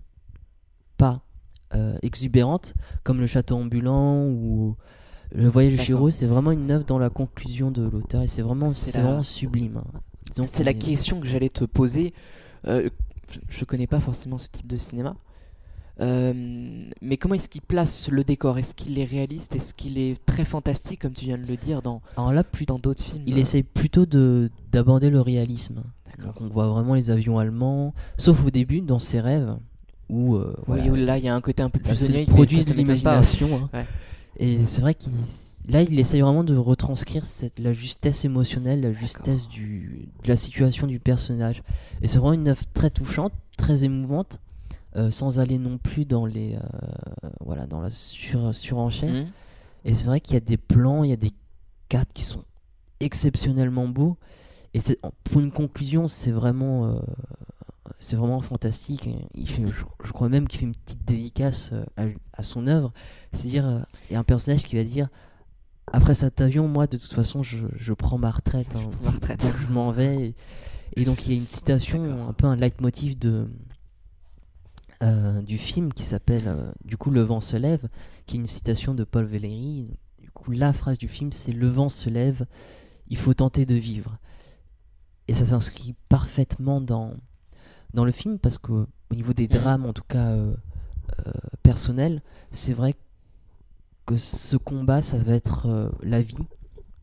pas euh, exubérante comme Le Château ambulant ou Le Voyage de. Jiro. C'est vraiment une œuvre dans la conclusion de l'auteur et c'est vraiment, C'est c'est la- vraiment sublime. hein. C'est la est- question que j'allais te poser. Euh, je- je connais pas forcément ce type de cinéma. Euh, mais comment est-ce qu'il place le décor? Est-ce qu'il est réaliste? Est-ce qu'il est très fantastique, comme tu viens de le dire, dans Alors là, plus dans d'autres films? Il essaye plutôt de d'aborder le réalisme. Donc on voit vraiment les avions allemands, sauf au début dans ses rêves où euh, Oui, où là, il y a un côté un peu plus onirique, produit de l'imagination. hein. Ouais. Et c'est vrai qu'il là il essaye vraiment de retranscrire cette, la justesse émotionnelle, la justesse du, de la situation du personnage. Et c'est vraiment une œuvre très touchante, très émouvante, euh, sans aller non plus dans les euh, voilà dans la sur, surenchère. Mhm. Et c'est vrai qu'il y a des plans, il y a des cadres qui sont exceptionnellement beaux. Et pour une conclusion, c'est vraiment, c'est vraiment fantastique. Il fait, je, je crois même qu'il fait une petite dédicace euh, à, à son œuvre. C'est-à-dire, euh, il y a un personnage qui va dire après cet avion, moi, de toute façon, je, je prends ma retraite. hein. prends ma retraite. Donc, je m'en vais. Et, et donc, il y a une citation, un peu un leitmotiv de, euh, du film qui s'appelle euh, Du coup, Le vent se lève, qui est une citation de Paul Valéry. Du coup, la phrase du film, c'est Le vent se lève, il faut tenter de vivre. Et ça s'inscrit parfaitement dans, dans le film parce qu'au niveau des drames, en tout cas euh, euh, personnels, c'est vrai que ce combat, ça va être euh, la vie,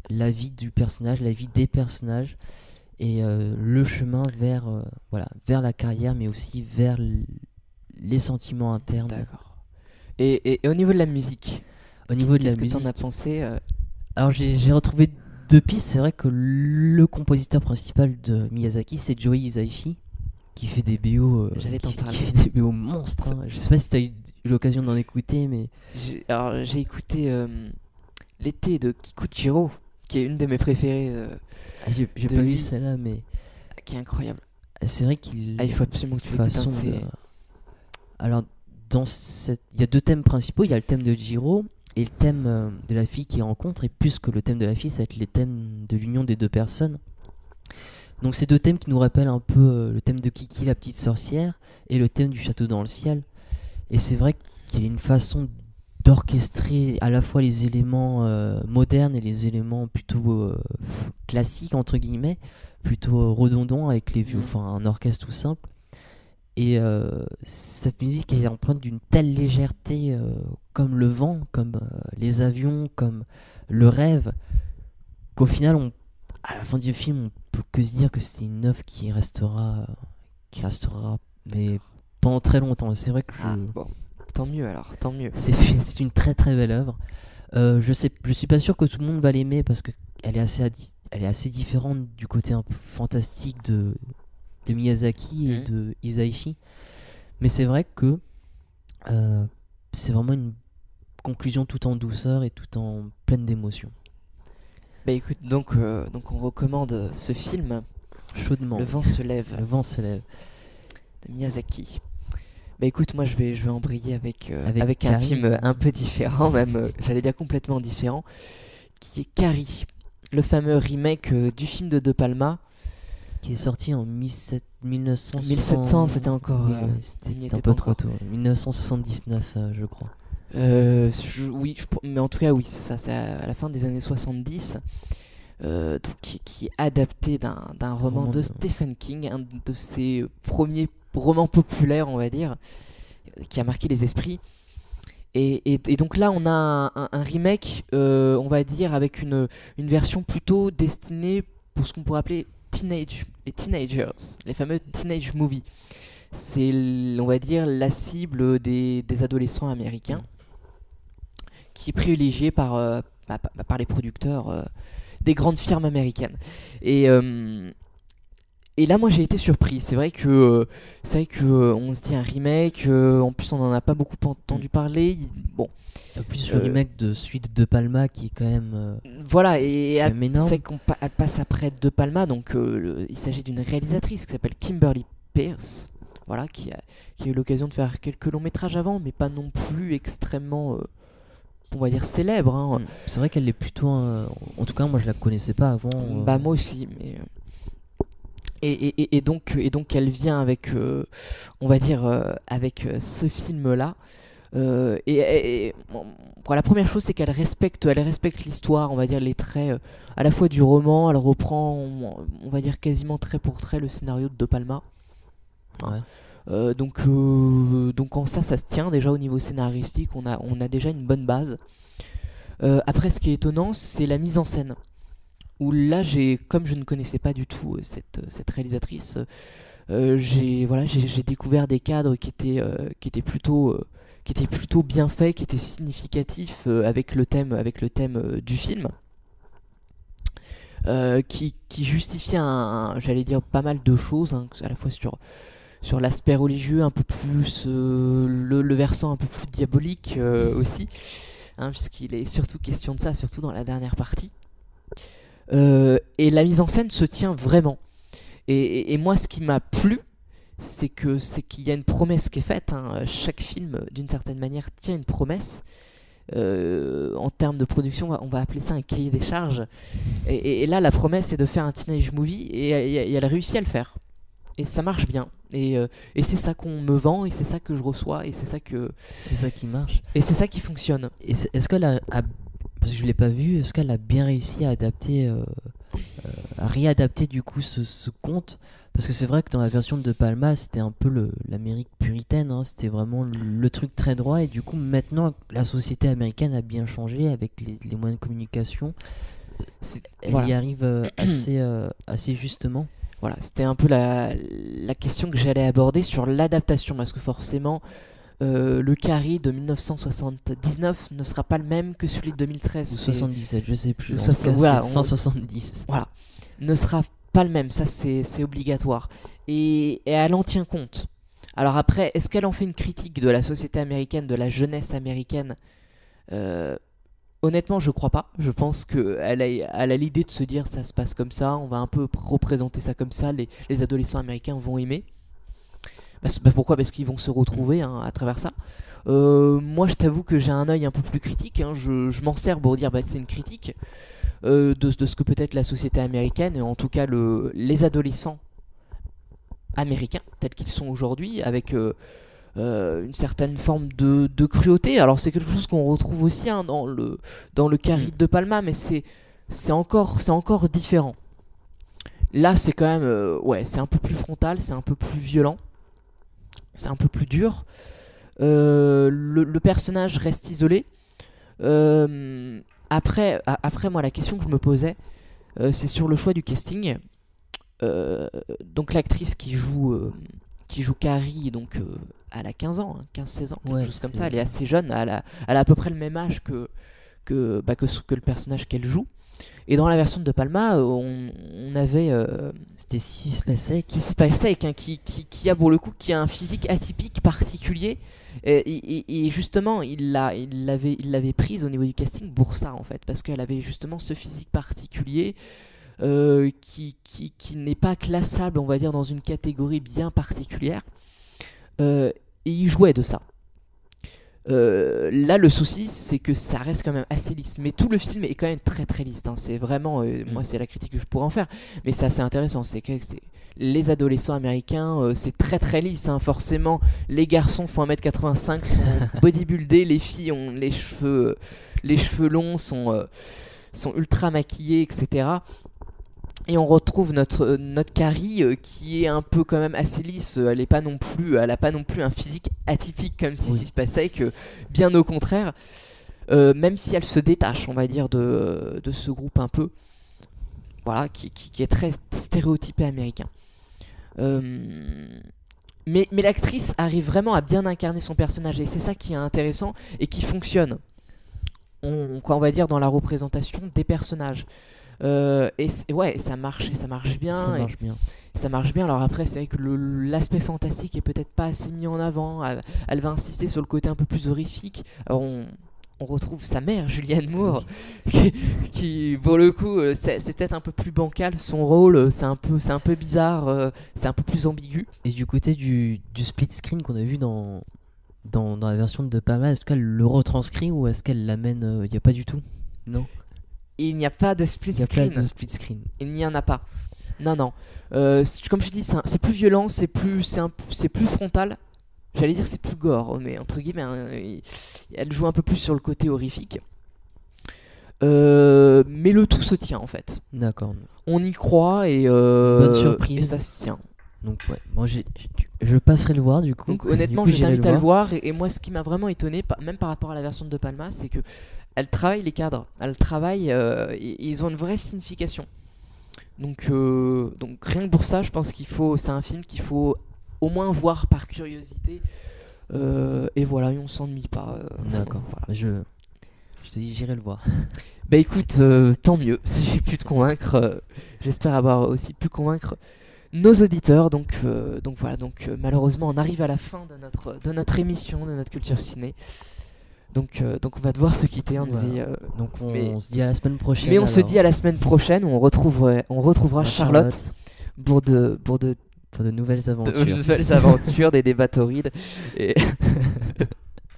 la vie du personnage, la vie des personnages et le chemin vers, voilà, vers la carrière, mais aussi vers les sentiments internes. D'accord. Et, et- et au niveau de la musique, Au niveau de la qu'est-ce que musique, t'en as pensé alors j'ai retrouvé deux pistes. C'est vrai que le compositeur principal de Miyazaki, c'est Joey Hisaishi, qui fait des BO, euh, J'allais t'en qui, fait des BO monstres. hein. Je sais pas si t'as eu l'occasion d'en écouter, mais Alors, j'ai écouté euh, L'été de Kikuchiro, qui est une de mes préférées, euh, ah, j'ai pas lui. vu celle-là, mais qui est incroyable. c'est vrai qu'il Ah, il faut absolument que tu l'écoutes. hein, de- Alors, dans cette... il y a deux thèmes principaux. Il y a le thème de Jiro et le thème euh, de la fille qui rencontre. Et plus que le thème de la fille, ça va être les thèmes de l'union des deux personnes. Donc, ces deux thèmes qui nous rappellent un peu euh, le thème de Kiki, la petite sorcière, et le thème du château dans le ciel. Et c'est vrai qu'il y a une façon d'orchestrer à la fois les éléments euh, modernes et les éléments plutôt euh, classiques, entre guillemets, plutôt redondants avec les vieux, enfin un orchestre tout simple. Et cette musique est empreinte d'une telle légèreté, comme le vent, comme les avions, comme le rêve, qu'au final, on, à la fin du film, on peut que se dire que c'est une œuvre qui restera, qui restera, mais pendant très longtemps. C'est vrai que Ah, bon, tant mieux alors, tant mieux. c'est une très très belle œuvre. Euh, je sais, je suis pas sûr que tout le monde va l'aimer parce que elle est assez, elle est assez différente du côté un peu fantastique de, de Miyazaki et Mhm. de Isaichi. Mais c'est vrai que euh, c'est vraiment une conclusion tout en douceur et tout en pleine d'émotion. Bah écoute, donc, euh, donc on recommande ce film, Chaudement. Le vent se lève, Le vent se lève. de Miyazaki. Bah écoute, moi je vais, je vais embrayer avec, euh, Avec avec, un film un peu différent, même euh, j'allais dire complètement différent, qui est Carrie, le fameux remake euh, du film de De Palma. Qui est sorti en 17 1960 1700, c'était encore, euh, c'était un peu pas trop tôt. 1979, euh, je crois. Euh, je- oui, je- mais en tout cas, oui, c'est ça, c'est à, à la fin des années 70, euh, donc, qui, qui est adapté d'un d'un roman roman de de- Stephen King, un de ses premiers romans populaires, on va dire. qui a marqué les esprits. Et, donc là, on a un, remake, on va dire, avec une, une version plutôt destinée pour ce qu'on pourrait appeler teenage, les teenagers, les fameux teenage movies. C'est, on va dire, la cible des, des adolescents américains qui est privilégiée par, euh, bah, par les producteurs euh, des grandes firmes américaines. Et, euh, et là, moi, j'ai été surpris. C'est vrai que c'est vrai que on se dit un remake. en plus, on n'en a pas beaucoup entendu parler. Bon. En plus, le remake de Suite de Palma qui est quand même. voilà, et c'est qu'on passe après De Palma. Donc, il s'agit d'une réalisatrice qui s'appelle Kimberly Pierce. Voilà, qui a, qui a eu l'occasion de faire quelques longs métrages avant, mais pas non plus extrêmement on va dire célèbre. Hein. Mm. C'est vrai qu'elle est plutôt. en tout cas, moi je la connaissais pas avant. Euh. Bah, moi aussi, mais. Euh, et, et, donc, et donc elle vient avec, euh, on va dire, avec ce film-là. et, la première chose, c'est qu'elle respecte, elle respecte l'histoire, on va dire les traits à la fois du roman. Elle reprend, on, va dire quasiment trait pour trait le scénario de De Palma. Ouais. Euh, donc, euh, donc en ça, ça se tient déjà au niveau scénaristique, on a, on a déjà une bonne base. Euh, après, ce qui est étonnant, c'est la mise en scène. Où là, j'ai, comme je ne connaissais pas du tout cette, cette réalisatrice, j'ai voilà, j'ai découvert des cadres qui étaient, qui étaient plutôt qui plutôt bien faits, qui étaient significatifs avec le thème, avec le thème du film. qui, qui justifiait j'allais dire pas mal de choses, hein, à la fois sur sur l'aspect religieux un peu plus euh, le, versant un peu plus diabolique euh, aussi hein, puisqu'il est surtout question de ça surtout dans la dernière partie euh, et la mise en scène se tient vraiment et, moi ce qui m'a plu c'est que c'est qu'il y a une promesse qui est faite hein. chaque film d'une certaine manière tient une promesse en termes de production, on va appeler ça un cahier des charges. Et, là, la promesse est de faire un teenage movie et, et elle réussit à le faire et ça marche bien. Et, euh, et c'est ça qu'on me vend, et c'est ça que je reçois, et c'est ça que. C'est ça qui marche. Et c'est ça qui fonctionne. Est-ce qu'elle a, Parce que je l'ai pas vu, est-ce qu'elle a bien réussi à adapter. Euh, euh, à réadapter du coup ce, ce conte? Parce que c'est vrai que dans la version de Palma, c'était un peu l'Amérique puritaine, hein, c'était vraiment le, truc très droit, et du coup, maintenant, la société américaine a bien changé avec les, les moyens de communication. Elle y arrive assez, assez justement. Voilà, c'était un peu la, question que j'allais aborder sur l'adaptation, parce que forcément, euh, le Carrie de 1979 ne sera pas le même que celui de 2013. Ou 77, je sais plus. voilà, fin 70. Voilà, ne sera pas le même, ça c'est obligatoire. Et, elle en tient compte. Alors après, est-ce qu'elle en fait une critique de la société américaine, de la jeunesse américaine? Euh, Honnêtement, je crois pas. Je pense qu'elle a, l'idée de se dire ça se passe comme ça, on va un peu représenter ça comme ça, les, adolescents américains vont aimer. Bah, pourquoi? Parce qu'ils vont se retrouver hein, à travers ça. Euh, moi, je t'avoue que j'ai un œil un peu plus critique. Hein. Je, m'en sers pour dire bah, c'est une critique euh, de, ce que peut être la société américaine, et en tout cas le, les adolescents américains, tels qu'ils sont aujourd'hui, avec euh, euh, une certaine forme de, cruauté. Alors c'est quelque chose qu'on retrouve aussi hein, dans le dans le Caride de Palma, mais c'est c'est encore c'est encore différent. Là c'est quand même euh, ouais c'est un peu plus frontal, c'est un peu plus violent, c'est un peu plus dur. Euh, le, personnage reste isolé. après après moi la question que je me posais c'est sur le choix du casting. donc l'actrice qui joue qui joue Carrie donc elle a 15 ans, 15-16 hein, ans, quelque chose comme ça. Elle est assez jeune, elle a, elle a à peu près le même âge que, que, bah, que, que, le personnage qu'elle joue. Et dans la version de Palma, on, on avait. Euh, C'était Sissy Spacek. Sissy Spacek, hein, qui, qui, qui, a pour le coup qui a un physique atypique, particulier. Et, et, justement, il l'avait il l'avait prise au niveau du casting pour ça, en fait. Parce qu'elle avait justement ce physique particulier. Euh, qui, qui, qui n'est pas classable, on va dire, dans une catégorie bien particulière. Euh, et il jouait de ça. Euh, là, le souci, c'est que ça reste quand même assez lisse. Mais tout le film est quand même très très lisse. Hein. C'est vraiment, euh, moi, mm. c'est la critique que je pourrais en faire. Mais c'est assez intéressant. C'est que les adolescents américains, euh, c'est très très lisse. Hein. Forcément, les garçons font 1m85, sont bodybuildés. Les filles ont les cheveux, les cheveux longs, sont, sont ultra maquillés, etc. Et on retrouve notre, notre Carrie euh, qui est un peu quand même assez lisse. Elle est pas non plus, elle a pas non plus un physique atypique comme si Oui. s'il se passait que bien au contraire. Euh, même si elle se détache, on va dire, de, de ce groupe un peu, voilà, qui, qui- qui est très stéréotypé américain. Euh, mais mais l'actrice arrive vraiment à bien incarner son personnage et c'est ça qui est intéressant et qui fonctionne. On, quoi, on va dire dans la représentation des personnages. Euh, et ouais, ça marche, et ça marche bien. Ça et- marche bien. ça marche bien. Alors après, c'est vrai que l'aspect fantastique est peut-être pas assez mis en avant. Elle, elle va insister sur le côté un peu plus horrifique. Alors on, on retrouve sa mère, Julianne Moore, qui, qui, pour le coup, euh, c'est peut-être un peu plus bancal son rôle. euh, C'est un peu, c'est un peu bizarre. euh, C'est un peu plus ambigu. Et du côté du, du split screen qu'on a vu dans, dans, dans la version de De Palma, est-ce qu'elle le retranscrit ou est-ce qu'elle l'amène Il n'y a pas du tout? Non il n'y a pas de split Il n'y a pas screen. de split screen. Il n'y en a pas. Non, non. Euh, comme je dis, c'est plus violent, c'est plus, c'est plus frontal. J'allais dire c'est plus gore, mais entre guillemets, hein, il- elle joue un peu plus sur le côté horrifique. Euh, mais le tout se tient en fait. D'accord. On y croit et, euh, Bonne surprise. et ça se tient. Donc ouais, je passerai le voir du coup. Donc honnêtement, coup, je t'invite à le voir. Et, et moi, ce qui m'a vraiment étonné, même par rapport à la version de De Palma, c'est que elle travaille les cadres. Elle travaille. euh, et- ils ont une vraie signification. Donc, euh, donc rien que pour ça, je pense qu'il faut. C'est un film qu'il faut au moins voir par curiosité. Euh, et voilà, et on s'ennuie pas. D'accord. voilà. Je, je te dis, j'irai le voir. Bah écoute, tant mieux. Si j'ai pu te convaincre, j'espère avoir aussi pu convaincre nos auditeurs. Donc, donc voilà. Donc malheureusement, on arrive à la fin de notre de notre émission, de notre culture ciné. Donc euh, donc on va devoir se quitter. On Voilà. dit, euh, Donc on, Mais- on se dit à la semaine prochaine. mais on se dit à la semaine prochaine où on retrouve on retrouvera Charlotte, pour de pour de, pour de nouvelles de aventures. nouvelles aventures, des débats torrides. Et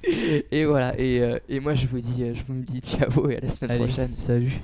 et voilà. Et, euh, et moi je vous dis je vous dis ciao et à la semaine Allez, prochaine. salut.